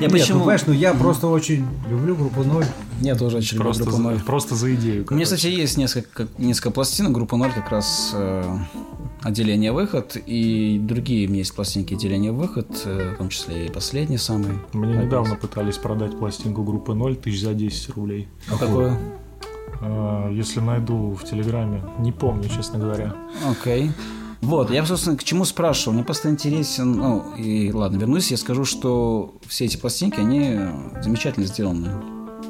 Нет, почему? ну, понимаешь, ну я просто очень люблю группу ноль. Я тоже очень люблю группу за, ноль. просто за идею. У меня, кстати, есть несколько, несколько пластинок группы 0, как раз э, отделение выход, и другие у меня есть пластинки отделение выход, э, в том числе и последний самый. Мне недавно пытались продать пластинку группы 0 тысяч за 10 рублей. А какое? А, Если найду в Телеграме, не помню, честно говоря. Окей. Вот, я, собственно, к чему спрашивал. Мне просто интересен, ну, и ладно, вернусь, я скажу, что все эти пластинки, они замечательно сделаны.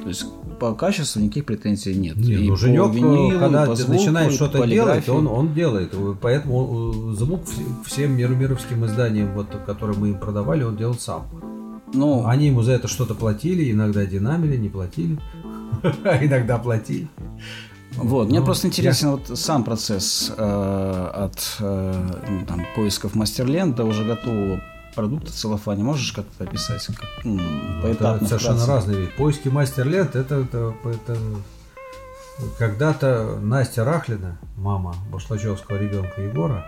То есть по качеству никаких претензий нет. Не, И ну Женек, винилу, и когда по ты звуку, начинаешь и что-то делать, он, он делает. Поэтому э, звук вс- всем миромировским изданиям, вот, которые мы им продавали, он делал сам. Ну, Они ему за это что-то платили, иногда динамили, не платили. А иногда платили. Вот, мне Ну, просто интересен вот сам процесс э, от э, ну, там, поисков мастерлен до уже готового продукта целлофане. Можешь как-то описать? Как, м, Это поэтапно совершенно вкратце? разные вещи. Поиски мастер-лент это, это, это когда-то Настя Рахлина, мама башлачевского ребенка Егора,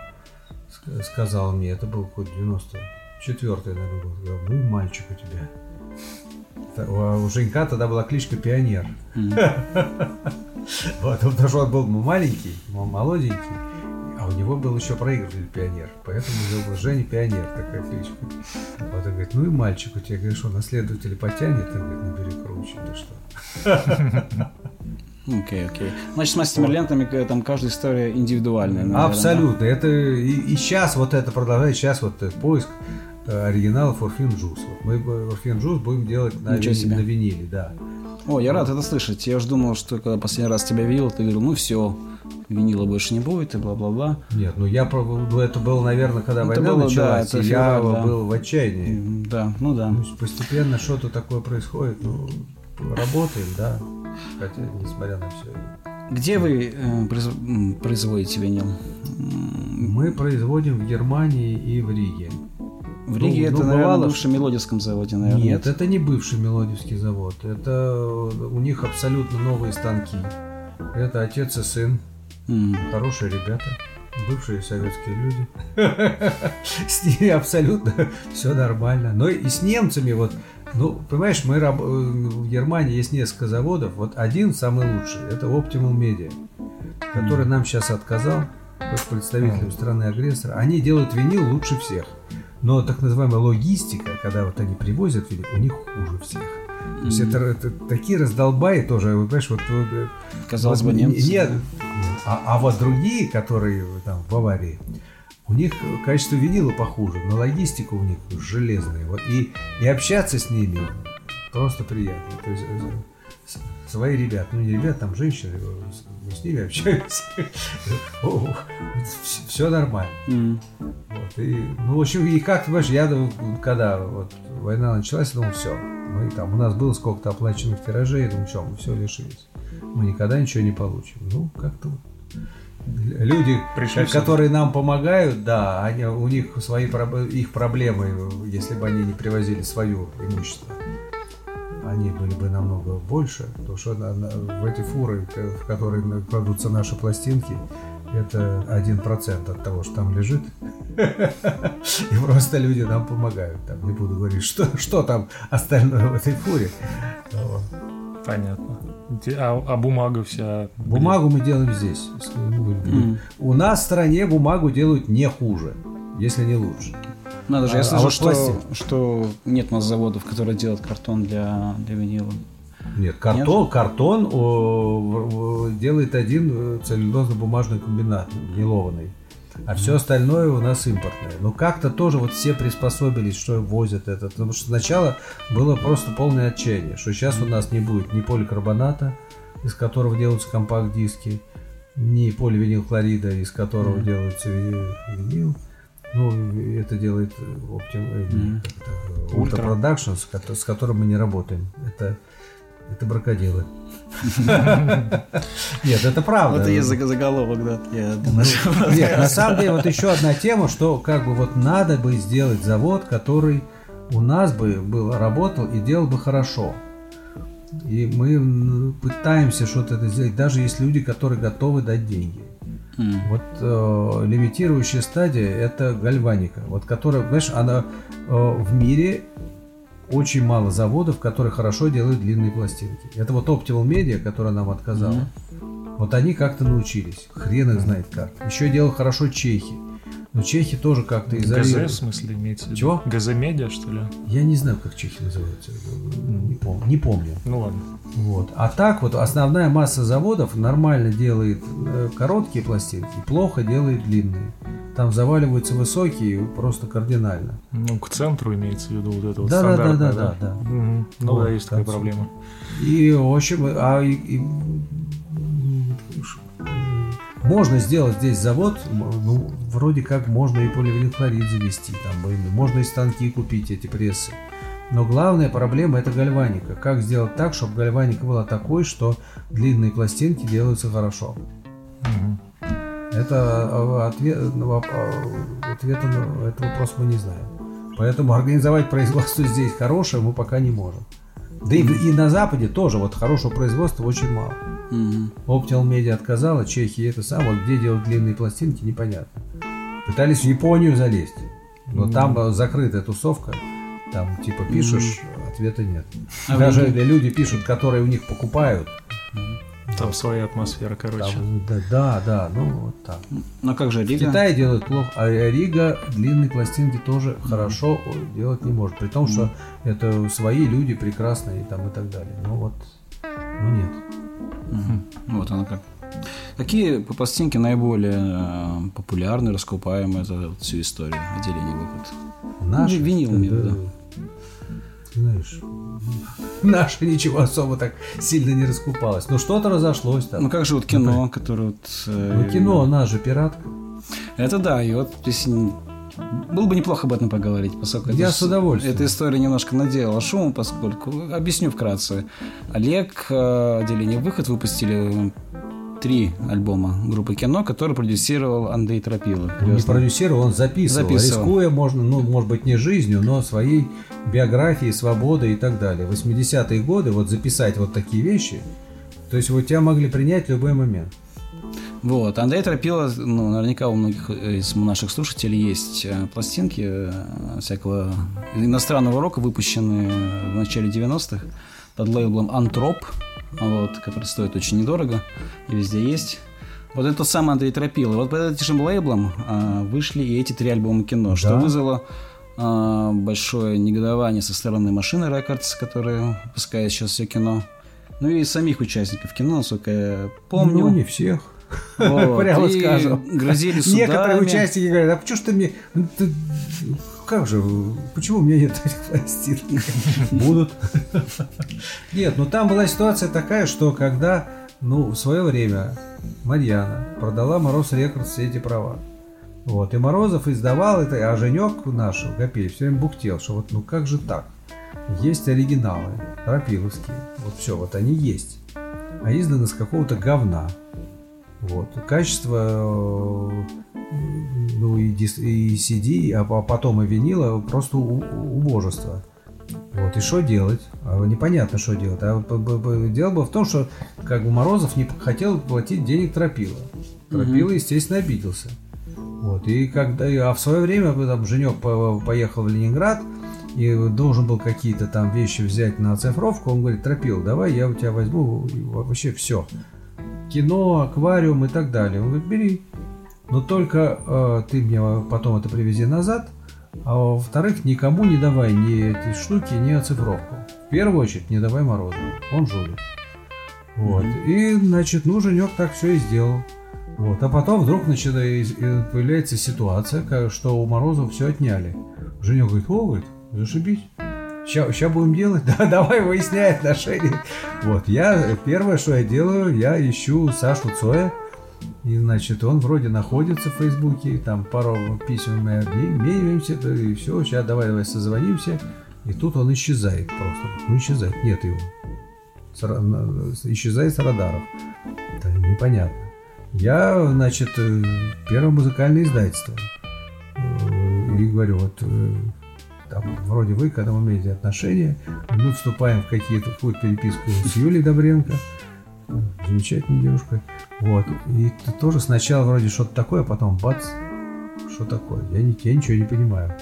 ск- сказала мне, это был какой-то 94-й, наверное, год, говорила, ну, мальчик у тебя. У Женька тогда была кличка Пионер. Вот, потому что он был маленький, молоденький, а у него был еще проигрыватель пионер, поэтому у него был Женя Пионер, такая кличка. Вот он говорит, ну и мальчик у тебя, говоришь, он наследователя потянет, он говорит, ну бери круче, ты что. Окей, okay, окей. Okay. Значит, с мастерами лентами там каждая история индивидуальная. Наверное, Абсолютно. Да? Это и, и сейчас вот это продолжает, сейчас вот этот поиск э, оригиналов Orphan Juice. Вот мы Orphan Juice будем делать на, вини, на виниле, да. О, я рад это слышать. Я уже думал, что когда последний раз тебя видел, ты говорил, ну все, винила больше не будет и бла-бла-бла. Нет, ну я ну, это было, наверное, когда это война было, началась, да, это я февраль, да. был в отчаянии. Да, ну да. Ну, постепенно что-то такое происходит, ну, работаем, да. Хотя, несмотря на все. Где вы э, производите винил? Мы производим в Германии и в Риге. В Риге ну, это, ну, наверное, бывало... бывшем Мелодийском заводе, наверное. Нет, нет, это не бывший Мелодийский завод. Это у них абсолютно новые станки. Это отец и сын. Mm. Хорошие ребята. Бывшие советские люди. С ними абсолютно все нормально. Но и с немцами вот ну, понимаешь, мы раб... в Германии есть несколько заводов. Вот один самый лучший, это Optimal Media, который нам сейчас отказал, как представителям страны-агрессора. Они делают винил лучше всех. Но так называемая логистика, когда вот они привозят у них хуже всех. То есть это, это такие раздолбаи тоже, вы понимаешь, вот... Казалось вот, бы, немцы. Нет, а, а вот другие, которые там в Баварии, у них качество винила похуже, но логистика у них железная. Вот, и, и общаться с ними просто приятно. То есть э, свои ребята, ну не ребята, там женщины, мы с ними общаемся. Все нормально. Вот, и, ну, в общем, и как, понимаешь, я, когда вот война началась, я думал, все. Ну, и там у нас было сколько-то оплаченных тиражей, я думаю, что, мы все лишились. Мы никогда ничего не получим. Ну, как-то люди, Пришли которые нам помогают, да, они, у них свои их проблемы, если бы они не привозили свое имущество, они были бы намного больше, потому что на, на, в эти фуры, в которые кладутся наши пластинки, это один процент от того, что там лежит. И просто люди нам помогают. Там не буду говорить, что, что там остальное в этой фуре. Понятно. А, а бумага вся... Бумагу мы делаем здесь. Mm. У нас в стране бумагу делают не хуже, если не лучше. Надо же, я а, слышал, а вот что, что нет у нас заводов, которые делают картон для, для винила. Нет, картон, Нет? картон о, делает один э, целлюлозно-бумажный комбинат, нелованный. А все остальное у нас импортное. Но как-то тоже вот все приспособились, что возят это. Потому что сначала было просто полное отчаяние, что сейчас у нас не будет ни поликарбоната, из которого делаются компакт-диски, ни поливинилхлорида, из которого mm-hmm. делается винил. Ну, это делает Optim, mm-hmm. Ultra Productions, с которым мы не работаем. Это это бракоделы. Нет, это правда. Это есть заголовок, да. Ну, нет, на самом деле, вот еще одна тема, что как бы вот надо бы сделать завод, который у нас бы был, работал и делал бы хорошо. И мы пытаемся что-то это сделать, даже есть люди, которые готовы дать деньги. Mm. Вот э, лимитирующая стадия это гальваника, вот которая, знаешь, она э, в мире очень мало заводов, которые хорошо делают длинные пластинки. Это вот Optimal Media, которая нам отказала. Mm-hmm. Вот они как-то научились. Хрен их знает как. Еще делал хорошо чехи. Но чехи тоже как-то изолированы. ГЗ, в смысле, имеется в виду? Чего? ГЗ Медиа, что ли? Я не знаю, как чехи называются. Не, пом- не помню. Ну ладно. Вот. А так вот основная масса заводов нормально делает э, короткие пластинки, плохо делает длинные. Там заваливаются высокие просто кардинально. Ну, к центру имеется в виду вот это вот да, да, да, да, да, да. Угу. Ну вот, да, есть такая проблема. И, в общем, а и, и, можно сделать здесь завод, ну, вроде как можно и поливинилхлорид завести, там, можно и станки купить, эти прессы. Но главная проблема это гальваника. Как сделать так, чтобы гальваника была такой, что длинные пластинки делаются хорошо. Угу. Это а, ответ, а, ответа на этот вопрос мы не знаем. Поэтому организовать производство здесь хорошее мы пока не можем. Да и, и на Западе тоже вот хорошего производства очень мало. Mm-hmm. Optimal Media отказала, Чехия это самое, где делать длинные пластинки, непонятно. Пытались в Японию залезть, но mm-hmm. там закрытая тусовка, там типа пишешь, mm-hmm. ответа нет. А Даже люди пишут, которые у них покупают. Там своя атмосфера, короче. Там, да, да, да, ну вот так. Ну как же В Рига? Китае делают плохо, а Рига длинные пластинки тоже хорошо делать не может. При том, что это свои люди прекрасные и там и так далее. Ну вот, ну нет. Мгм. Вот оно как. Какие по пластинке наиболее э, популярны, раскупаемые за вот всю историю отделения выход? Наши, Ну, винил в виду. Ты Знаешь, наши ничего особо так сильно не раскупалось. Но что-то разошлось там. Ну как же вот кино, которое вот... э, Ну, кино, она же пиратка. Это да, и вот м, было бы неплохо об этом поговорить, поскольку Я это с удовольствием. Эта история немножко наделала шуму, поскольку объясню вкратце. Олег, э, отделение выход выпустили три альбома группы кино, которые продюсировал Андрей Тропилов. Не продюсировал, он записывал, Записывал. рискуя, можно, ну, может быть, не жизнью, но своей биографией, свободой и так далее. 80-е годы вот записать вот такие вещи, то есть вот тебя могли принять в любой момент. Вот, Андрей Тропила, ну, наверняка у многих из наших слушателей есть э, пластинки э, всякого иностранного рока, выпущенные в начале 90-х под лейблом Антроп, вот, который стоит очень недорого и везде есть. Вот это тот самый Андрей Тропила. Вот под этим лейблом а, вышли и эти три альбома кино, что Да. вызвало а, большое негодование со стороны Машины Рекордс, которая выпускает сейчас все кино. Ну и самих участников кино, насколько я помню. Ну, не всех. Вот, Прямо и скажем. Грозили судами. Некоторые участники говорят, а почему ж ты мне... Как же, почему у меня нет этих пластинок? Будут. Нет, ну там была ситуация такая, что когда, ну, в свое время Марьяна продала Мороз Рекордс все эти права. Вот, и Морозов издавал это, а Женек наш, Гапей, все время бухтел, что вот, ну как же так? Есть оригиналы, рапиловские, вот все, вот они есть. А изданы с какого-то говна. Вот. Качество, э, ну и, и CD, а по- потом и винила просто убожество. Вот, и что делать? А непонятно, что делать. А дело было в том, что как бы Морозов не хотел платить денег Тропила. Тропила, естественно, обиделся. Вот, и когда, а в свое время там Женек по- поехал в Ленинград и должен был какие-то там вещи взять на оцифровку, он говорит, Тропил, давай я у тебя возьму вообще все. Кино, аквариум и так далее. Он говорит, бери. Но только э, ты мне потом это привези назад, а во-вторых, никому не давай ни эти штуки, ни оцифровку. В первую очередь не давай Морозову, он жулик. Вот. И, значит, ну, Женек так все и сделал. Вот. А потом вдруг э, появляется ситуация, что у Морозова все отняли. Женек говорит, о, говорит, зашибись. Сейчас будем делать? Да, давай выясняй отношения. Вот, я, первое, что я делаю, я ищу Сашу Цоя. И, значит, он вроде находится в Фейсбуке, там пару писем мы обмениваемся, и все, сейчас давай, давай созвонимся. И тут он исчезает просто. Ну, исчезает, нет его. Исчезает с радаров. Это непонятно. Я, значит, э, первое музыкальное издательство. Э, И говорю, вот э, там, вроде вы, когда вы имеете отношения, мы вступаем в какие-то какую-то переписку с Юлей Добренко, замечательной девушкой. Вот. И т- тоже сначала вроде что-то такое, а потом бац, что такое? Я, не, я ничего не понимаю.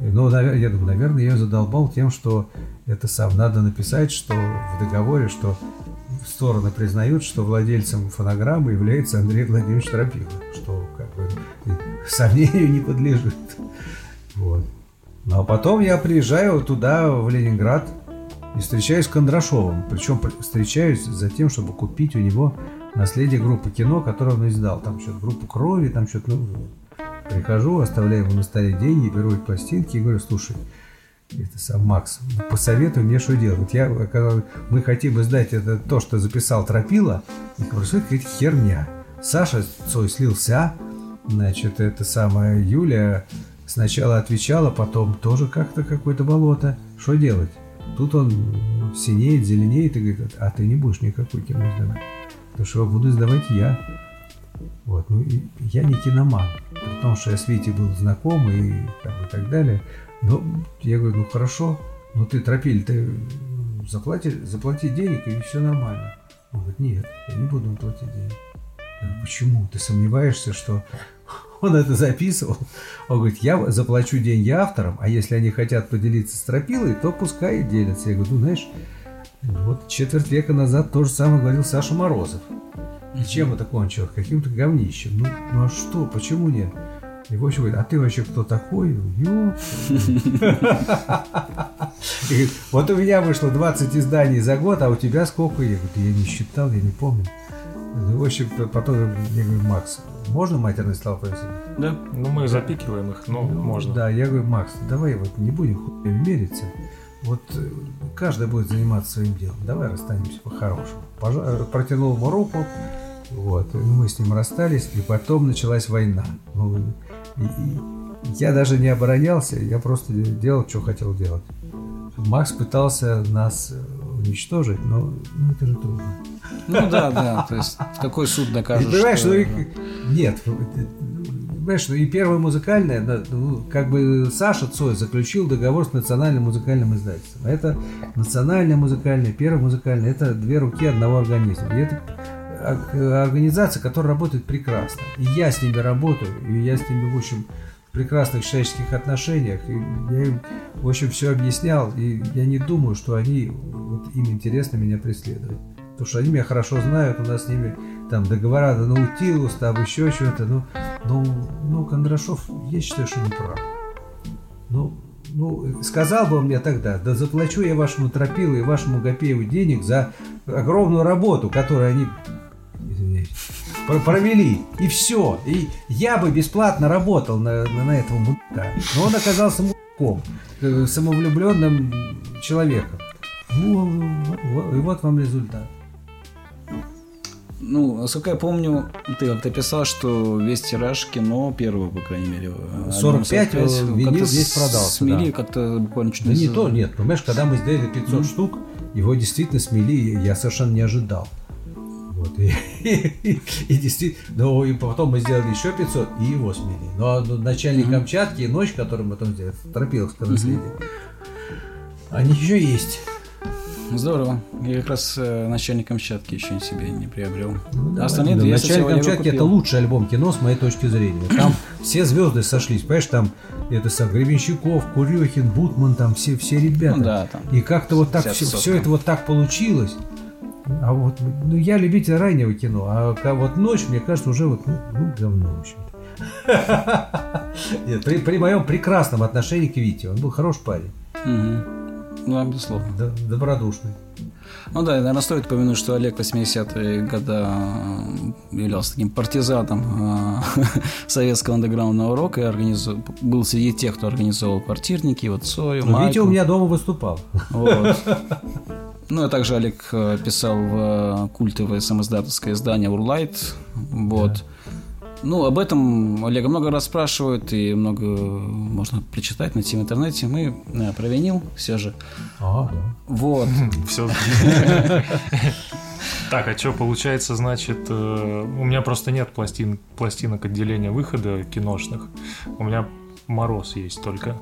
Ну, навер- я думаю, наверное, я ее задолбал тем, что это сам надо написать, что в договоре, что стороны признают, что владельцем фонограммы является Андрей Владимирович Тропилов, что как бы сомнению не подлежит. Вот. Ну а потом я приезжаю туда, в Ленинград, и встречаюсь с Кондрашовым. Причем при- встречаюсь за тем, чтобы купить у него наследие группы кино, которое он издал. Там что-то группу крови, там что-то... Ну, прихожу, оставляю ему на столе деньги, беру эти пластинки и говорю, слушай, это сам Макс, посоветуй мне, что делать. Вот я, когда мы хотим издать это то, что записал Тропила, и это какая-то херня. Саша Цой слился, значит, это самая Юля сначала отвечала, потом тоже как-то какое-то болото. Что делать? Тут он синеет, зеленеет и говорит, а ты не будешь никакой кино издавать. Потому что буду издавать я. Вот, ну, я не киноман, при том, что я с Витей был знаком и как бы так далее. Но я говорю, ну хорошо, ну ты, Тропиль, ты заплати, заплати денег и все нормально. Он говорит, нет, я не буду платить денег. Я говорю, почему? Ты сомневаешься, что он это записывал? Он говорит, я заплачу деньги авторам, а если они хотят поделиться с Тропилой, то пускай делятся. Я говорю, ну знаешь, Вот четверть века назад то же самое говорил Саша Морозов. И чем это кончилось? Каким-то говнищем. Ну, ну а что? Почему нет? И в общем говорит, а ты вообще кто такой? И Вот у меня вышло 20 изданий за год, а у тебя сколько? Я говорю, «Да я не считал, я не помню. В общем, потом я говорю, Макс, можно матерные слова произнести? Да. Ну, мы запикиваем их, но можно. Да, я говорю, Макс, давай вот не будем хуй мериться. Вот э, каждый будет заниматься своим делом. Давай расстанемся по-хорошему. Пожа- э, Протянул ему руку. Вот. и Мы с ним расстались, и потом началась война. Ну, и- и я даже не оборонялся, я просто делал, что хотел делать. Макс пытался нас э, уничтожить, но ну, это же трудно. Ну да, да. То есть какой суд И докажет, понимаешь, что... ну и- нет, понимаешь, ну и первое музыкальное, да, ну, как бы Саша Цой заключил договор с национальным музыкальным издательством. А Это национальное музыкальное, первое музыкальное, это две руки одного организма. И это ор- организация, которая работает прекрасно. И я с ними работаю, и я с ними, в общем, прекрасных человеческих отношениях. И я им, в общем, все объяснял, и я не думаю, что они, вот им интересно меня преследовать. Потому что они меня хорошо знают, у нас с ними там договора на Наутилус, там еще что-то. Ну, ну, ну, Кондрашов, я считаю, что не прав. Ну, ну, сказал бы он мне тогда, да заплачу я вашему Тропилу и вашему Гапееву денег за огромную работу, которую они извиняюсь, провели, и все. И я бы бесплатно работал на, на, на этого мудака. Но он оказался мудаком, э, самовлюбленным человеком. Ну, и вот вам результат. Ну, насколько я помню, ты как-то писал, что весь тираж кино, первого, по крайней мере, альбом 45 45, винил здесь продался, Смели да. как-то буквально чуть Да не то, нет. Понимаешь, когда мы сделали 500 штук, его действительно смели, я совершенно не ожидал. Вот, и, и действительно, ну и потом мы сделали еще 500, и его смели. Но ну, начальник Камчатки и ночь, которую мы там сделали, Тропиловское наследие, они еще есть. Здорово. Я как раз э, начальником Камчатки еще себе не приобрел. Ну, да, Остальные да, две «Начальник Камчатки это лучший альбом кино с моей точки зрения. Там все звезды сошлись, понимаешь, там это сам Гребенщиков, Курехин, Бутман, там все, все ребята. Ну да, там И как-то вот так все, все это вот так получилось. А вот, ну, я любитель раннего кино, а вот ночь, мне кажется, уже вот, ну, ну говно, в общем-то. Нет, при, при моем прекрасном отношении к Вите, он был хороший парень, Мгм. Ну, да, безусловно. д- добродушный. Ну да, наверное, стоит упомянуть, что Олег в 80-е годы являлся таким партизаном э, советского андеграундного рока и организу- был среди тех, кто организовал квартирники, вот Цою, Но Витя у Майку. меня дома выступал. Вот. Ну, и также Олег э, писал в э, культовое самоиздатовское издание «Урлайт». Вот. Ну, об этом Олега много раз спрашивают, и много можно прочитать, найти в интернете. Мы э, про винил все же. А, да. Вот. Все. Так, а что получается, значит, э, у меня просто нет пластин, пластинок отделения выхода киношных. У меня мороз есть только.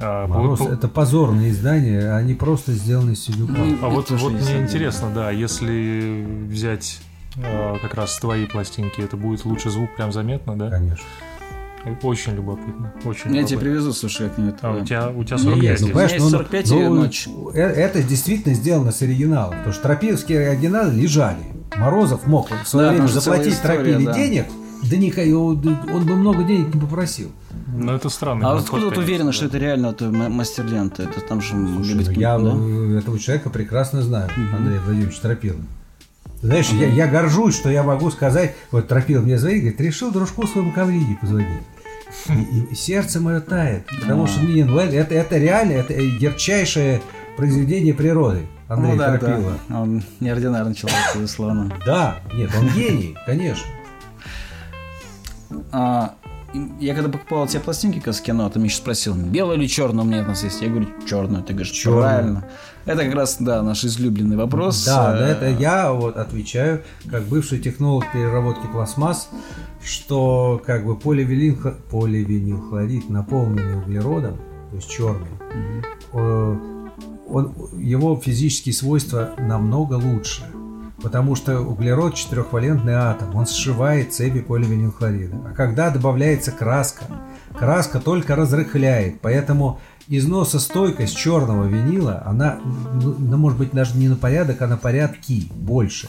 А, Мороз, пол- это позорные издания, они просто сделаны из. Ну, А вот, вот мне интересно, да, если взять э, как раз твои пластинки, это будет лучше звук прям заметно, да? Конечно. Очень любопытно, очень Я тебе любопытно. привезу, слушай, как-нибудь. А у тебя, у тебя У меня 45 есть, есть? у меня есть 45 и ночь. э- это действительно сделано с оригиналом. Потому что тропиловские оригиналы лежали. Морозов мог в свое Да, время заплатить тропиле да. денег, да не, он бы много денег не попросил. Ну, это странно. А откуда ты уверена, что это реально вот, м- мастер лента? Это там же могли быть... Ну, Я да? э, этого человека прекрасно знаю, Андрей Владимирович Тропила. Знаешь, я, я горжусь, что я могу сказать, вот Тропил мне звонит, говорит, решил дружку своему коврине позвонить. И, и сердце мое тает, потому что не, ну, это, это реально, это ярчайшее произведение природы Андрея Ну да, Тропила. да. Он неординарный человек, безусловно. Да, нет, он гений, конечно. А, я когда покупал тебе пластинки как с кино, ты меня еще спросил, белую или черную у меня у нас есть? Я говорю, черную. Ты говоришь, Чёрную. правильно. Это как раз, да, наш излюбленный вопрос. Да, Э, на это я вот отвечаю, как бывший технолог переработки пластмасс, что как бы поливинилхлорид, поливинилхлорид наполненный углеродом, то есть черный, э, он, его физические свойства намного лучше. Потому что углерод четырехвалентный атом, он сшивает цепи поливинилхлорида. А когда добавляется краска, краска только разрыхляет, поэтому износостойкость черного винила, она, ну, может быть, даже не на порядок, а на порядки больше.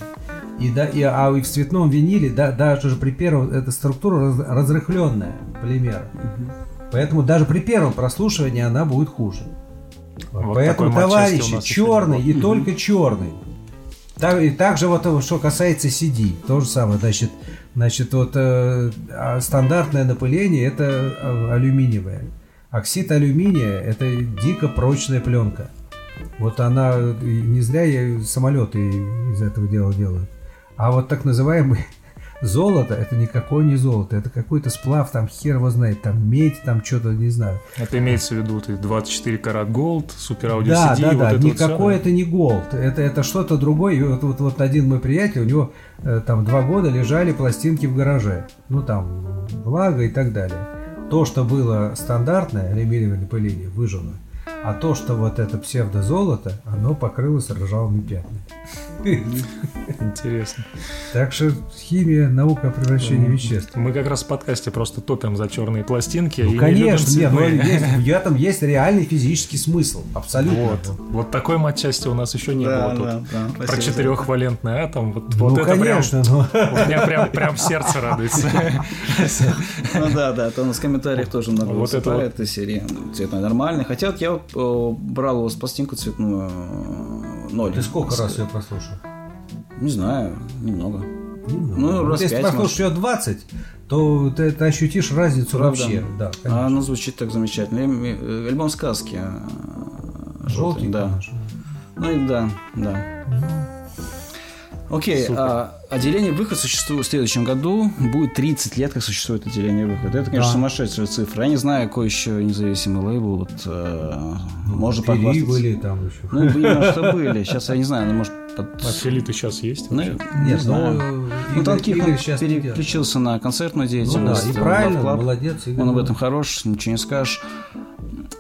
И, да, и, а в цветном виниле да, даже при первом, эта структура раз, разрыхленная полимера. Угу. Поэтому даже при первом прослушивании она будет хуже. Вот Поэтому, товарищи, черный и только черный. Так, и также вот что касается CD, то же самое, значит, значит вот э, а стандартное напыление это э, алюминиевое. Оксид алюминия это дико прочная пленка. Вот она не зря я самолеты из этого дела делают. А вот так называемый золото, это никакое не золото, это какой-то сплав, там хер его знает, там медь, там что-то, не знаю. Это имеется в виду ты 24 карат голд, супер аудио Да, CD, да, вот да, это никакой вот это не голд, это, это что-то другое. И вот, вот, вот один мой приятель, у него э, там два года лежали пластинки в гараже, ну там влага и так далее. То, что было стандартное алюминиевое напыление, выжжено, а то, что вот это псевдозолото, оно покрылось ржавыми пятнами. Интересно. Так что химия, наука о превращении веществ. Мы как раз в подкасте просто топим за черные пластинки. Ну, конечно, нет, но есть, в этом есть реальный физический смысл. Абсолютно. Вот, вот такой матчасти у нас еще не да, было тут. Да, да, Про четырехвалентный атом. Вот, ну, вот это конечно, прям, но... вот меня прям, прям сердце радуется. Ну да, да, то у нас в комментариях тоже много вот это вот. этой серии. Цветной нормальный. Хотя вот я брал у вас пластинку цветную э, ноль. Ты сколько раз ее прослушал? Не знаю, немного. немного. Ну, раз Если ты прослушаешь ее 20, то ты, ты ощутишь разницу Правда? вообще. Да, а она звучит так замечательно. Э, альбом сказки. Э, Желтый, да. Конечно. Ну и да, да. Окей, а, отделение выход существует в следующем году. Будет 30 лет, как существует отделение выход. Это, конечно, да. сумасшедшая цифра. Я не знаю, какой еще независимый лейбл. Вот, э, ну, можно похвастаться. были там еще. Ну, именно что были. Сейчас я не знаю, но может... Под... А Филиты сейчас есть? Ну, не, знаю. Ну, ну Танкив сейчас переключился на концертную деятельность. Ну, да, и правильно, молодец. Игорь. Он об этом хорош, ничего не скажешь.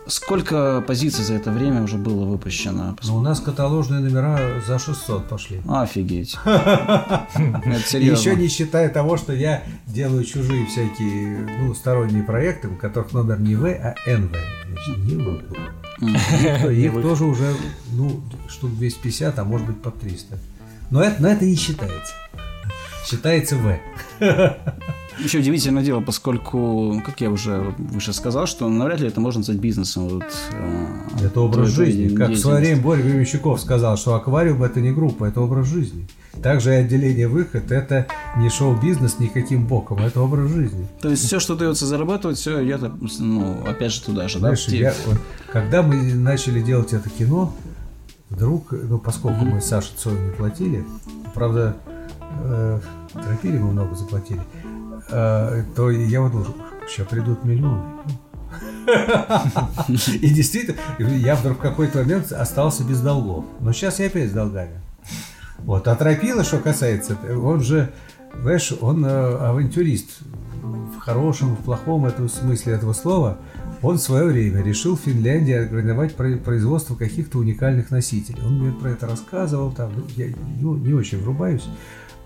Сколько позиций за это время уже было выпущено? Ну, у нас каталожные номера за 600 пошли. Офигеть. Еще не считая того, что я делаю чужие всякие ну, сторонние проекты, у которых номер не В, а НВ. Значит, не В. Их тоже уже, ну, штук 250, а может быть по 300. Но это, но это не считается. Считается В. Еще удивительное дело, поскольку, как я уже выше сказал, что навряд ли это можно назвать бизнесом. Вот, э, это образ жизни. Как в свое время Боря Гремещуков сказал, что аквариум это не группа, это образ жизни. Также и отделение выход это не шоу-бизнес никаким боком, это образ жизни. То есть все, что дается зарабатывать, все идет, ну, опять же туда же, Знаешь, да? Я, когда мы начали делать это кино, вдруг, ну, поскольку мы Саше Цою не платили, правда, э, Тропили мы много заплатили, э, то я вот думал, сейчас придут миллионы. И действительно, я вдруг в какой-то момент остался без долгов. Но сейчас я опять с долгами. Вот. А Тропила, что касается, он же, знаешь, он э, авантюрист. В хорошем, в плохом этом смысле этого слова. Он в свое время решил в Финляндии организовать производство каких-то уникальных носителей. Он мне про это рассказывал, там, ну, я ну, не очень врубаюсь.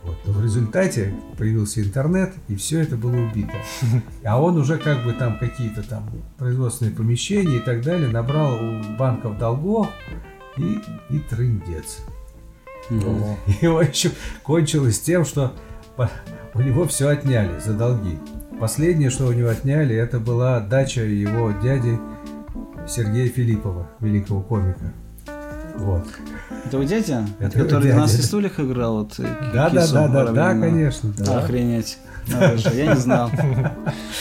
Вот. Но в результате появился интернет, и все это было убито. А он уже как бы там какие-то там производственные помещения и так далее набрал у банков долгов и, и трындец. И, в общем, кончилось тем, что у него все отняли за долги. Последнее, что у него отняли, это была дача его дяди Сергея Филиппова, великого комика. Вот. Это у дядя? Это который дядя. на стульях играл? Вот, да, да, да, да, да, конечно. Да. Охренеть. Я не знал.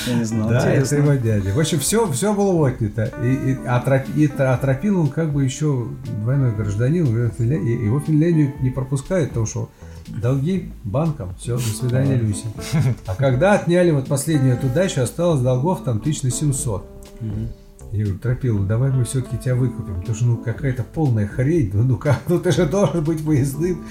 Я не знал. Да, Интересно. это его дядя. В общем, все, все было отнято. И, и, отроп, и отропил он как бы еще двойной гражданин, его Финляндию не пропускают, потому что долги банкам, все, до свидания, Люси. А когда отняли вот последнюю эту дачу, осталось долгов там 1700. Угу. Я говорю, Тропил, давай мы все-таки тебя выкупим. Потому что ну какая-то полная хрень. Ну, ну как, ну ты же должен быть выездным.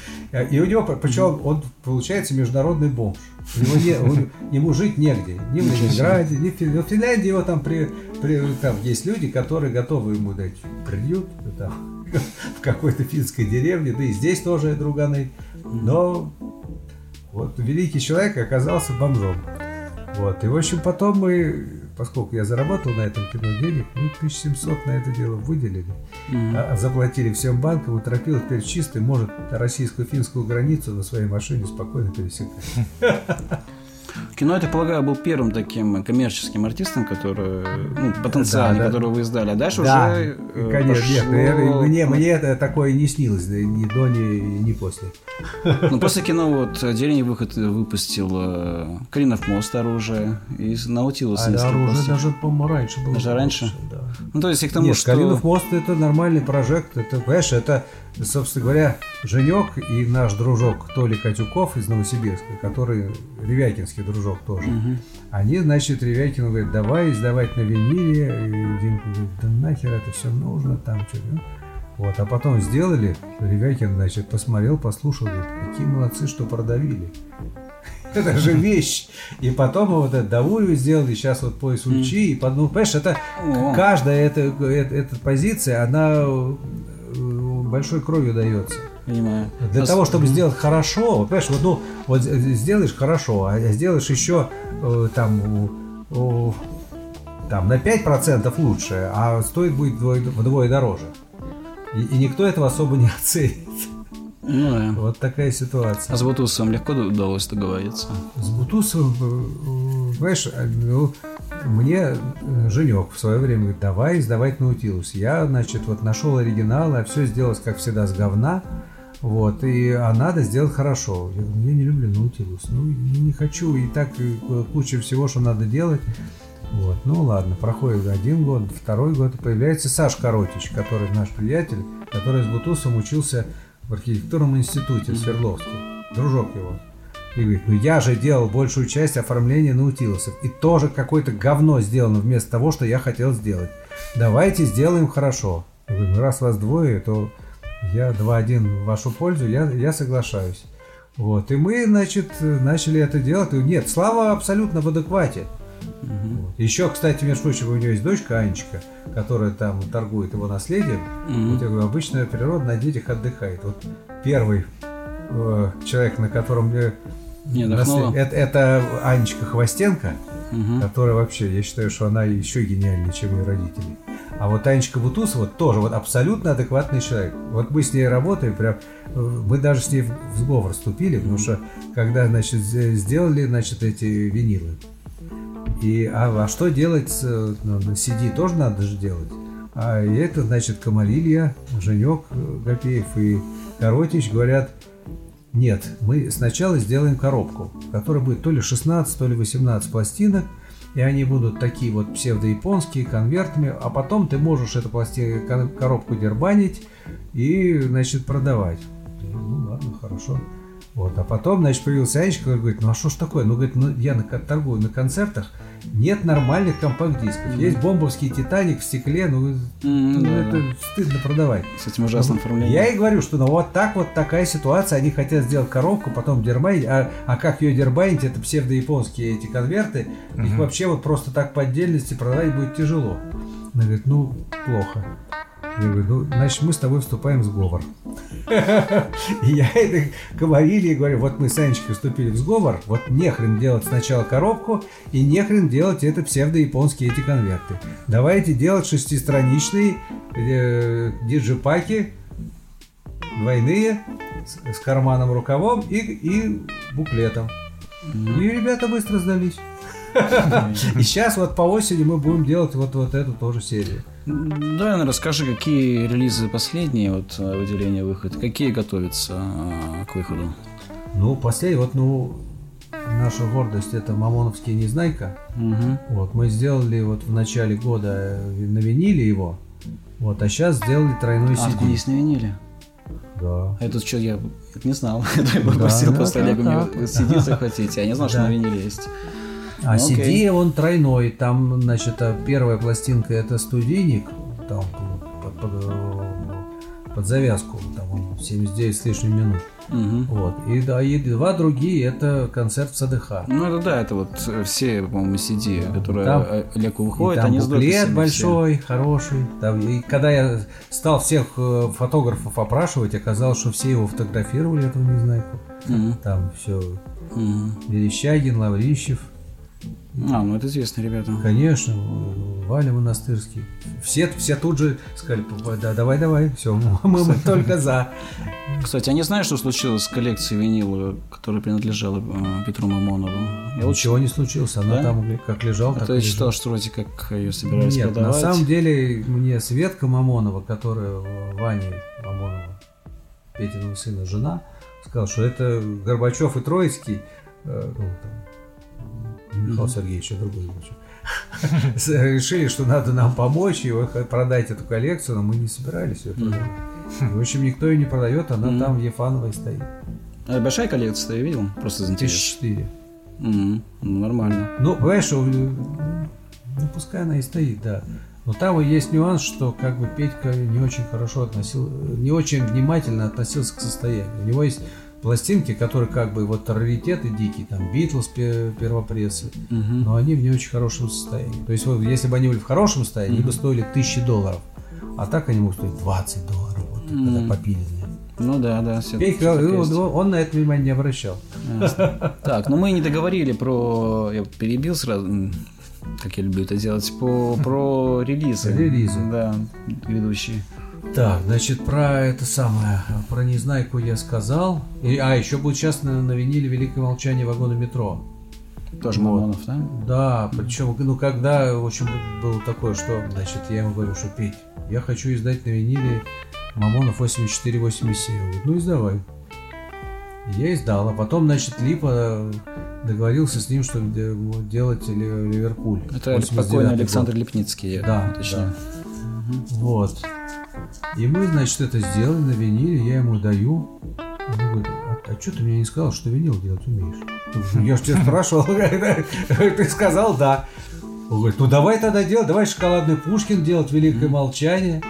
И у него, причем он получается международный бомж. У него не, он, ему жить негде. Ни в Ленинграде, ни в Финляндии. В Финляндии его там, при, при, там есть люди, которые готовы ему дать приют там, в какой-то финской деревне. Да и здесь тоже друганы Но вот великий человек оказался бомжом. Вот. И, в общем, потом мы, поскольку я заработал на этом кино денег, мы 1700 на это дело выделили. А, заплатили всем банкам, и Тропилов теперь чистый может российско-финскую границу на своей машине спокойно пересекать. Кино, я так полагаю, был первым таким коммерческим артистом, который, ну, потенциально, Да, да. которого вы издали. А дальше Да, уже э, конечно, нет, пошло- я- мне, мне это такое не снилось, да, ни до, ни, ни после. Ну, после кино вот отдельный выход выпустил э, Кринов мост оружие и Наутилус. А да, уже пластинок. даже, по-моему, раньше было. Даже раньше? Да. Ну, то есть и к тому, Нет, что... Калинов мост это нормальный прожект. Это, понимаешь, это, собственно говоря, Женек и наш дружок Толи Катюков из Новосибирска, который Ревякинский дружок тоже. Они, значит, Ревякину говорят, давай издавать на виниле. И Димка говорит, да нахер это все нужно там что-то. Вот, а потом сделали, Ревякин, значит, посмотрел, послушал, говорит, какие молодцы, что продавили. Это же вещь. И потом вот эту давую сделали, сейчас вот пояс Ульчи. И, ну, понимаешь, это каждая эта, эта, эта позиция, она большой кровью дается. Понимаю. Для А с- того, чтобы сделать хорошо, вот, понимаешь, вот, ну, вот сделаешь хорошо, а сделаешь еще э, там, у- там на 5% лучше, а стоит будет вдвое, вдвое дороже. И, и никто этого особо не оценит. Ну да. Вот такая ситуация. А с Бутусовым легко удалось договориться? С Бутусовым, э, э, знаешь, э, ну, мне э, Женек в свое время говорит, давай издавать Наутилус. Я, значит, вот нашел оригинал, а все сделалось, как всегда, с говна. Вот, и, а надо сделать хорошо. Я говорю, я не люблю Наутилус. Ну, не, не хочу, и так и куча всего, что надо делать. Вот, ну ладно, проходит один год, второй год, и появляется Саш Коротич, который наш приятель, который с Бутусом учился в архитектурном институте в Свердловске. Дружок его. И говорит, ну я же делал большую часть оформления наутилусов. И тоже какое-то говно сделано вместо того, что я хотел сделать. Давайте сделаем хорошо. Я говорю, ну раз вас двое, то я 2-1 в вашу пользу, я, я соглашаюсь. Вот. И мы, значит, начали это делать. И нет, Слава абсолютно в адеквате. Вот. Еще, кстати, между прочим, у него есть дочка Анечка, которая там торгует его наследием. Вот я говорю, обычная природа на детях отдыхает. Вот первый э, человек, на котором мне Не наслед- это, это Анечка Хвостенко, Мгм. которая вообще, я считаю, что она еще гениальнее, чем ее родители. А вот Анечка Бутусова тоже вот абсолютно адекватный человек. Вот мы с ней работаем, прям, э, мы даже с ней в сговор вступили, потому что когда, значит, сделали, значит, эти винилы, и, а, а что делать ну, на CD тоже надо же делать. А это, значит, Камалилья, Женек э, Гапеев и Коротич говорят, нет, мы сначала сделаем коробку, в которой будет то ли 16, то ли 18 пластинок, и они будут такие вот псевдояпонские, конвертами, а потом ты можешь эту пласти... коробку дербанить и, значит, продавать. Ну ладно, хорошо. Вот, а потом, значит, появился Анечка, который говорит, ну а что ж такое? Ну, говорит, ну я на, торгую на концертах, нет нормальных компакт-дисков. Есть бомбовский Титаник в стекле, ну, М, ну, это стыдно продавать. С этим ужасным оформлением. Я и говорю, что ну вот так вот такая ситуация, они хотят сделать коробку, потом дербанить, а, а как ее дербанить, это псевдояпонские эти конверты, их вообще вот просто так по отдельности продавать будет тяжело. Она говорит, ну, плохо. Я говорю, ну, значит, мы с тобой вступаем в сговор. И я это говорили и говорю, вот мы с Анечкой вступили в сговор, вот нехрен делать сначала коробку и нехрен делать это псевдояпонские эти конверты. Давайте делать шестистраничные э, диджипаки, двойные, с, с карманом рукавом и, и буклетом. И ребята быстро сдались. И сейчас вот по осени мы будем делать вот, вот эту тоже серию. Да, наверное, расскажи, какие релизы последние, вот э, выделения выход, какие готовятся э, к выходу? Ну, последний, вот, ну, наша гордость это Мамоновский Незнайка. Мгм. Вот, мы сделали вот в начале года э, на виниле его. Вот, а сейчас сделали тройной А, так он CD. есть на виниле. Да. А это что, я это не знал. Я попросил да, просто да, Олега да. мне CD захватить, я не знал, что Да. на виниле есть. А. CD он тройной. Там, значит, а первая пластинка это студийник. Там под, под, э, под завязку. Там он 79 с лишним минут. Вот. И, да, и два другие это концерт в СДХ. Ну, это да, это вот э, все, по-моему, CD, которые Там- э, Леку выходят, там они буклет большой, хороший. Там, и когда я стал всех э, фотографов опрашивать, оказалось, что все его фотографировали, этого незнайку. все. Мгм. Там все. Мгм. Верещагин, Лаврищев, А, ну это известные ребята. конечно, Валя Монастырский. Все, все тут же сказали, «П- да, давай, давай, все, мы, мы только за. Кстати, а не знаешь, что случилось с коллекцией винила, которая принадлежала э, Петру Мамонову? Я Ничего не случилось, она Да? там как лежал, А так я лежит. читал, что вроде как ее собирались Нет, на продавать. самом деле мне Светка Мамонова, которая Вани Мамонова, Петиного сына, жена, сказала, что это Горбачев и Троицкий, э, ну, там, Михаил Сергеевич, а другой Горбачев, с- решили, что надо нам помочь и продать эту коллекцию, но мы не собирались ее продавать. В общем, никто ее не продает, она там в Ефановой стоит. А большая коллекция, я видел? Просто из интереса. Тысяч четыре. Ну, нормально. Ну, понимаешь, э, ну, пускай она и стоит, да. Но там и есть нюанс, что как бы Петька не очень хорошо относил, не очень внимательно относился к состоянию. У него есть пластинки, которые как бы вот раритеты дикие, там Битлз пе- первопрессы, Мгм. но они в не очень хорошем состоянии. То есть вот если бы они были в хорошем состоянии, они бы стоили тысячи долларов. А так они могут стоить 20 долларов, вот, когда Мгм. попиленные. Ну да, да. Петька, всё так он, он на это внимание не обращал. Ясно. Так, ну мы не договорили про... Я перебил сразу, как я люблю это делать, по, про релизы. Релизы. Да, ведущие. Так, значит, про это самое, про Незнайку я сказал. И- а, еще будет сейчас на, на виниле «Великое молчание вагона метро». Тоже Вот. Мамонов, да? Да, причем, ну, когда, в общем, было такое, что, значит, я ему говорю, что, Петь, я хочу издать на виниле Мамонов 84-87. Он говорит, ну, издавай. Я издал, а потом, значит, Липа договорился с ним, чтобы де- делать Ли- Ливерпуль. Это 89-й покойный год. Александр Лепницкий, я Да, уточню. Вот. И мы, значит, это сделали на виниле, я ему даю. Он говорит, а, что ты мне не сказал, что винил делать умеешь? Я Я же тебя спрашивал, ты сказал да. Он говорит, ну давай тогда делать, давай шоколадный Пушкин делать «Великое молчание».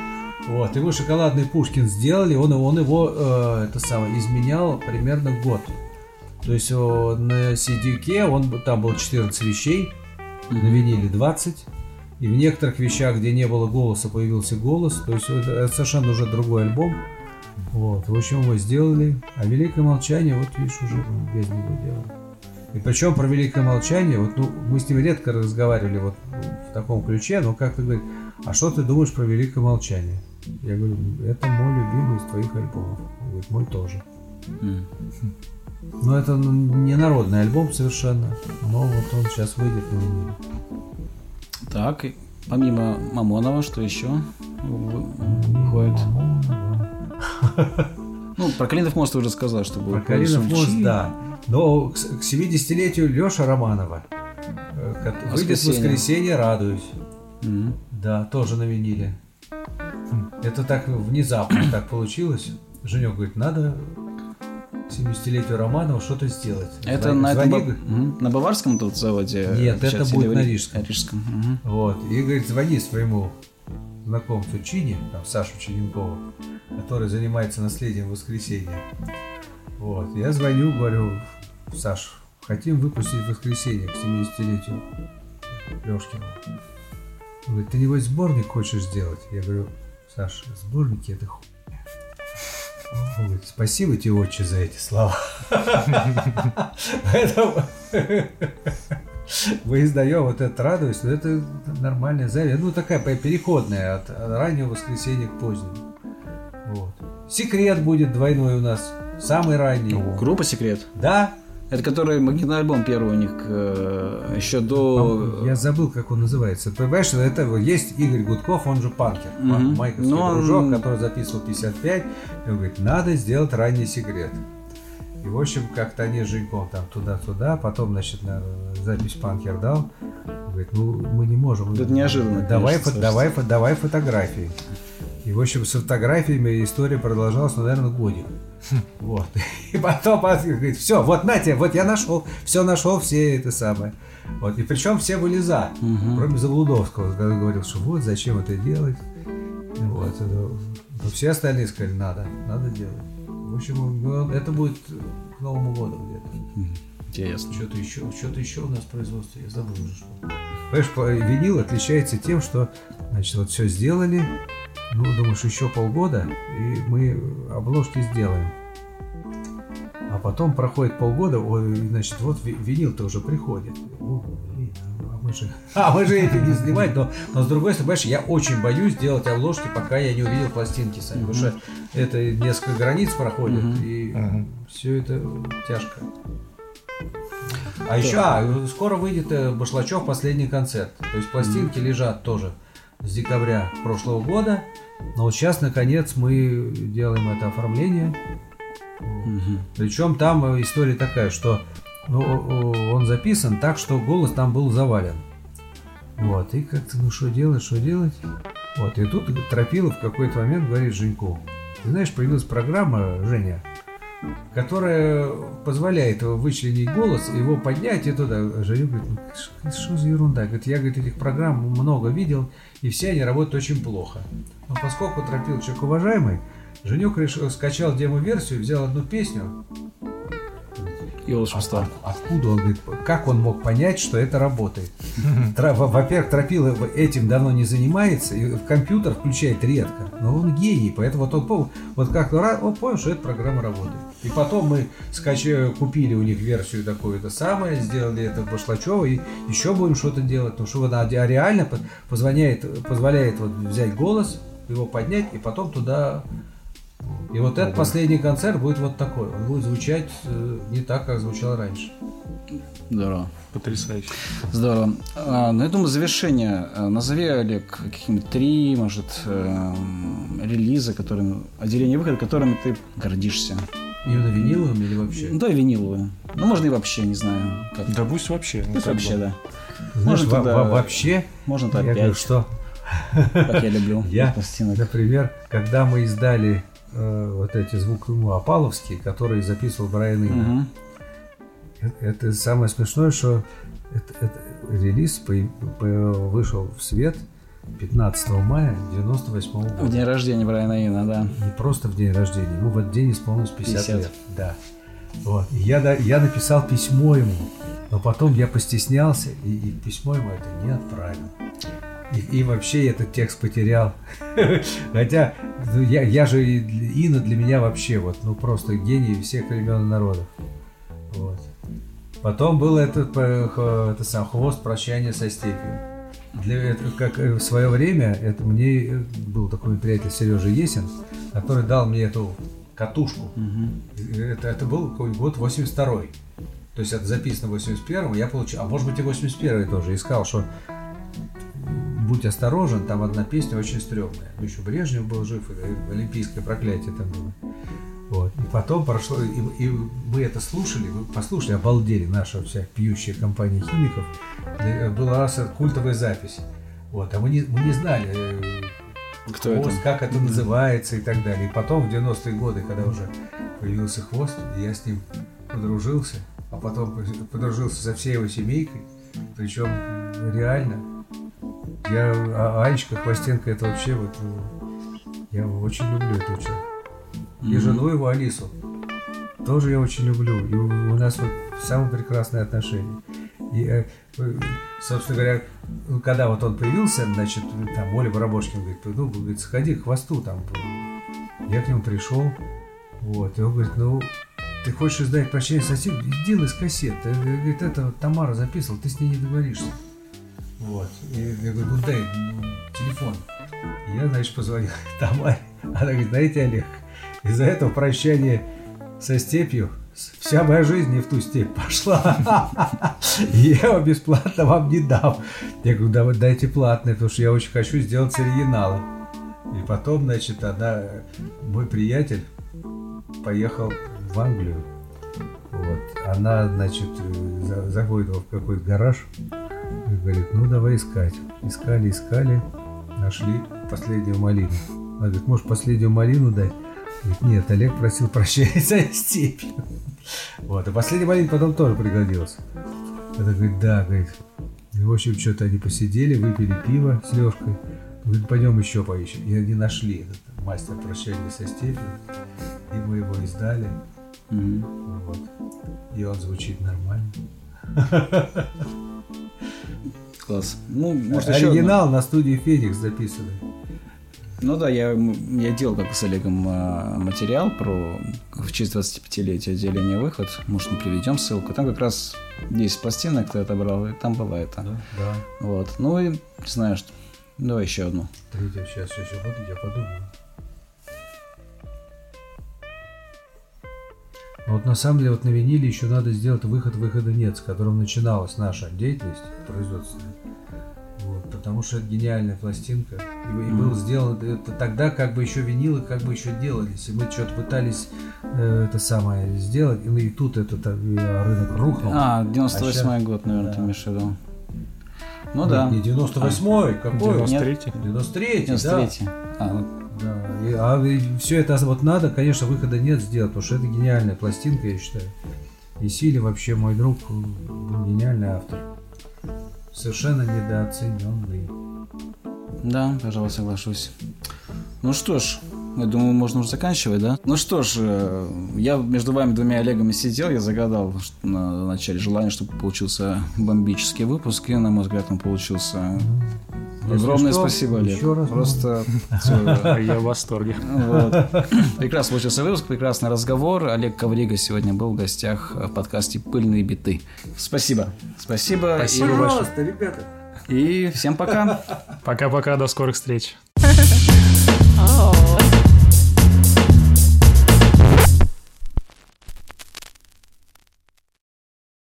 Вот, и мы шоколадный Пушкин сделали, он, он его, э, это самое, изменял примерно год. То есть о, на CD-ке он, там было 14 вещей, на виниле 20. И в некоторых вещах, где не было голоса, появился голос. То есть это, совершенно уже другой альбом. Вот. В общем, его сделали. А Великое молчание, вот видишь, уже без него делали. И причем про Великое молчание, вот ну, мы с ним редко разговаривали вот в таком ключе, но как-то говорит, а что ты думаешь про Великое молчание? Я говорю, это мой любимый из твоих альбомов. Он говорит, мой тоже. Но это ну, не народный альбом совершенно. Но вот он сейчас выйдет на виниле. Так, и помимо Мамонова, что еще вы- выходит? Ну, про Калинов мост ты уже сказал, что был. Про Калинов мост, да. Но к, с- к 70-летию Леша Романова э, ко- выйдет в Воскресенье. воскресенье, радуюсь. Да, тоже на виниле. Это так внезапно так получилось. Женек говорит, надо 70-летию Романова что-то сделать. Это Звони- на, этом звони, Мгм. на баварском тут заводе? Нет, сейчас это будет на Рижском. Рижском. мгм. Вот. И говорит, звони своему знакомцу Чине, там, Сашу Чиненкову, который занимается наследием воскресенья. Вот. Я звоню, говорю, Саш, хотим выпустить воскресенье к 70-летию Лешкина. Он говорит, ты небось сборник хочешь сделать? Я говорю, Саш, сборники это хуйня. Говорит, спасибо тебе, отче, за эти слова. Поэтому мы издаем вот этот радость, но это нормальная запись. Ну, такая переходная от раннего воскресенья к позднему. Вот. Секрет будет двойной у нас. Самый ранний. Группа «Секрет». Да? Это который магнитный альбом первый у них э, еще до... Я забыл, как он называется. Понимаешь, это есть Игорь Гудков, он же панкер. Мгм. Майковский Ну, он- дружок, который записывал 55. И он говорит, надо сделать ранний секрет. И, в общем, как-то они с Женьком там туда-туда, потом, значит, на запись панкер дал. Говорит, ну, мы не можем. Это неожиданно, Давай, конечно, фо- давай, фо- давай фотографии. И, в общем, с фотографиями история продолжалась, ну, наверное, годик. Вот. И потом говорит, все, вот на тебе, вот я нашел, все нашел, все это самое. Вот. И причем все были за, кроме Заблудовского, который говорил, что вот, зачем это делать. Вот. Но все остальные сказали, надо, надо делать. В общем, ну, это будет к Новому году где-то. Интересно. Что-то еще, что-то еще у нас в производстве, я забыл уже что. Понимаешь, по- винил отличается тем, что, значит, вот все сделали, ну, думаешь, еще полгода, и мы обложки сделаем. А потом проходит полгода, ой, значит, вот ви- винил-то уже приходит. О, блин, а мы же, а мы же эти не снимать, но, но с другой стороны, понимаешь, я очень боюсь делать обложки, пока я не увидел пластинки сами, потому что это несколько границ проходит, и Мгм. все это тяжко. А еще, а, скоро выйдет э, Башлачев последний концерт. То есть пластинки лежат тоже с декабря прошлого года. Но вот сейчас, наконец, мы делаем это оформление. Причем там э, история такая, что ну, он записан так, что голос там был завален. Вот, и как-то, ну что делать, что делать? Вот, и тут Тропилов в какой-то момент говорит Женьку, ты знаешь, появилась программа, Женя, которая позволяет вычленить голос, его поднять и туда. Женя говорит, ну что за ерунда? Говорит, я говорит, этих программ много видел, и все они работают очень плохо. Но поскольку Тропилов человек уважаемый, Женек решил, скачал демо-версию, взял одну песню, И волшебство. Откуда он говорит, как он мог понять, что это работает? Во-первых, Тропилов этим давно не занимается, и в компьютер включает редко. Но он гений, поэтому вот он пом- вот ра- он понял, что эта программа работает. И потом мы скачали, купили у них версию такую-то самое, сделали это в Башлачево, и еще будем что-то делать, потому что она де- реально по- позвоняет, позволяет вот взять голос, его поднять, и потом туда и вот этот последний концерт будет вот такой. Он будет звучать э, не так, как звучал раньше. Здорово. Потрясающе. Здорово. А, ну, я думаю, завершение. А, Назови, Олег, какие-нибудь три, может, эм, релиза, которыми, отделение выхода, которыми ты гордишься. Именно виниловым или вообще? Ну, да, и виниловые. Ну, можно и вообще, не знаю. Как. Да пусть вообще. ну, Пусть как вообще, бы. да. Знаешь, Может, во- тогда- во- вообще, Можно я то говорю, опять, что как я люблю. я, например, когда мы издали э, вот эти звуки ну, Апаловские, которые записывал Брайан Ино, Мгм. э- это самое смешное, что это, это релиз по- по- вышел в свет 15 мая 98 В года. день рождения Брайана Ина, да. Не просто в день рождения, ему в этот день исполнилось 50, 50. лет. Да. Вот. И я, я написал письмо ему, но потом я постеснялся, и, и письмо ему это не отправил. И, и вообще этот текст потерял. Хотя ну, я, я же, Инна для меня вообще вот, ну просто гений всех времен и народов. Вот. Потом был этот э, х- это сам хвост прощания со степью. Для, это, как э, в свое время это мне э, был такой приятель Сережа Есин, который дал мне эту катушку. Это, это был год 82 То есть это записано в 81-м, я получил, а может быть и 81-й тоже, искал, что будь осторожен, там одна песня очень стрёмная. Ну, еще Брежнев был жив, и олимпийское проклятие там было. Вот. И потом прошло, и, и мы это слушали, вы послушали, обалдели, наша вся пьющая компания химиков. Э, Была раз культовая запись. Вот, а мы не, мы не знали, э, Кто это? хвост, как это называется и так далее. И потом в 90-е годы, когда уже появился хвост, я с ним подружился, а потом подружился со всей его семейкой. Причем реально. Я, а Анечка Хвостенко, это вообще вот, ну, я очень люблю этого человека. И жену его, Алису, тоже я очень люблю. И у, у нас вот самые прекрасные отношения. И, э, э, собственно говоря, когда вот он появился, значит, там Оля Барабошкин говорит, ну, говорит, сходи к хвосту там. Я к нему пришел, вот, и он говорит, ну, ты хочешь издать прощение соседу, сделай с кассет. Говорит, это вот Тамара записывала, ты с ней не договоришься. Вот. И я говорю, ну ну, телефон. И я, значит, позвонил Тамаре. Она говорит, знаете, Олег, из-за этого прощания со степью вся моя жизнь не в ту степь пошла. Я его бесплатно вам не дам. Я говорю, да вы дайте платное, потому что я очень хочу сделать с оригиналом. И потом, значит, она, мой приятель поехал в Англию. Вот. Она, значит, э, за- заходит в какой-то гараж говорит, ну давай искать. Искали, искали, нашли последнюю малину. Она говорит, может последнюю малину дать? Говорит, нет, Олег просил прощения за степью. Вот, а последняя малина потом тоже пригодилась. Это говорит, да, говорит. И, в общем, что-то они посидели, выпили пиво с Лешкой. Говорит, пойдем еще поищем. И они нашли этот мастер прощания со степью. И мы его издали. Мгм. Вот. И он звучит нормально. Класс. Ну, может, еще. Оригинал на студии Феникс записанный. Ну да, я, я делал как с Олегом а, материал про в честь 25-летия отделения «Выход». Может, мы приведем ссылку. Там как раз 10 пластинок ты отобрал, и там была это. Да. Вот. Ну и, что... Давай еще одну. Третья, сейчас, сейчас, секунду, я подумаю. Но Вот на самом деле вот на виниле еще надо сделать выход выхода нет, с которым начиналась наша деятельность производственная. Вот, потому что это гениальная пластинка. И, и был сделан это тогда, как бы еще винилы как бы еще делались. И мы что-то пытались э, это самое сделать. И, ну, и тут этот э, рынок рухнул. А, 98 щас- год, наверное, ты да. имеешь в виду. Ну Нет, да. Не 98-й, какой? 93-й. 93-й, да. 93 А, ну, Да, и- а все это вот надо, конечно, выхода нет сделать, потому что это гениальная пластинка, я считаю. И Сили вообще мой друг, гениальный автор. Совершенно недооцененный. Да, пожалуй, соглашусь. Ну что ж, я думаю, можно уже заканчивать, да? Ну что ж, э, я между вами двумя Олегами сидел, я загадал на начале желание, чтобы получился бомбический выпуск, и, на мой взгляд, он получился. Если Огромное что, спасибо, Олег. еще раз Просто всё, Я в восторге. Прекрасно получился выпуск, прекрасный разговор. Олег Коврига сегодня был в гостях в подкасте «Пыльные биты». Спасибо. Спасибо. Спасибо большое. ребята. И всем пока. Пока-пока, до скорых встреч.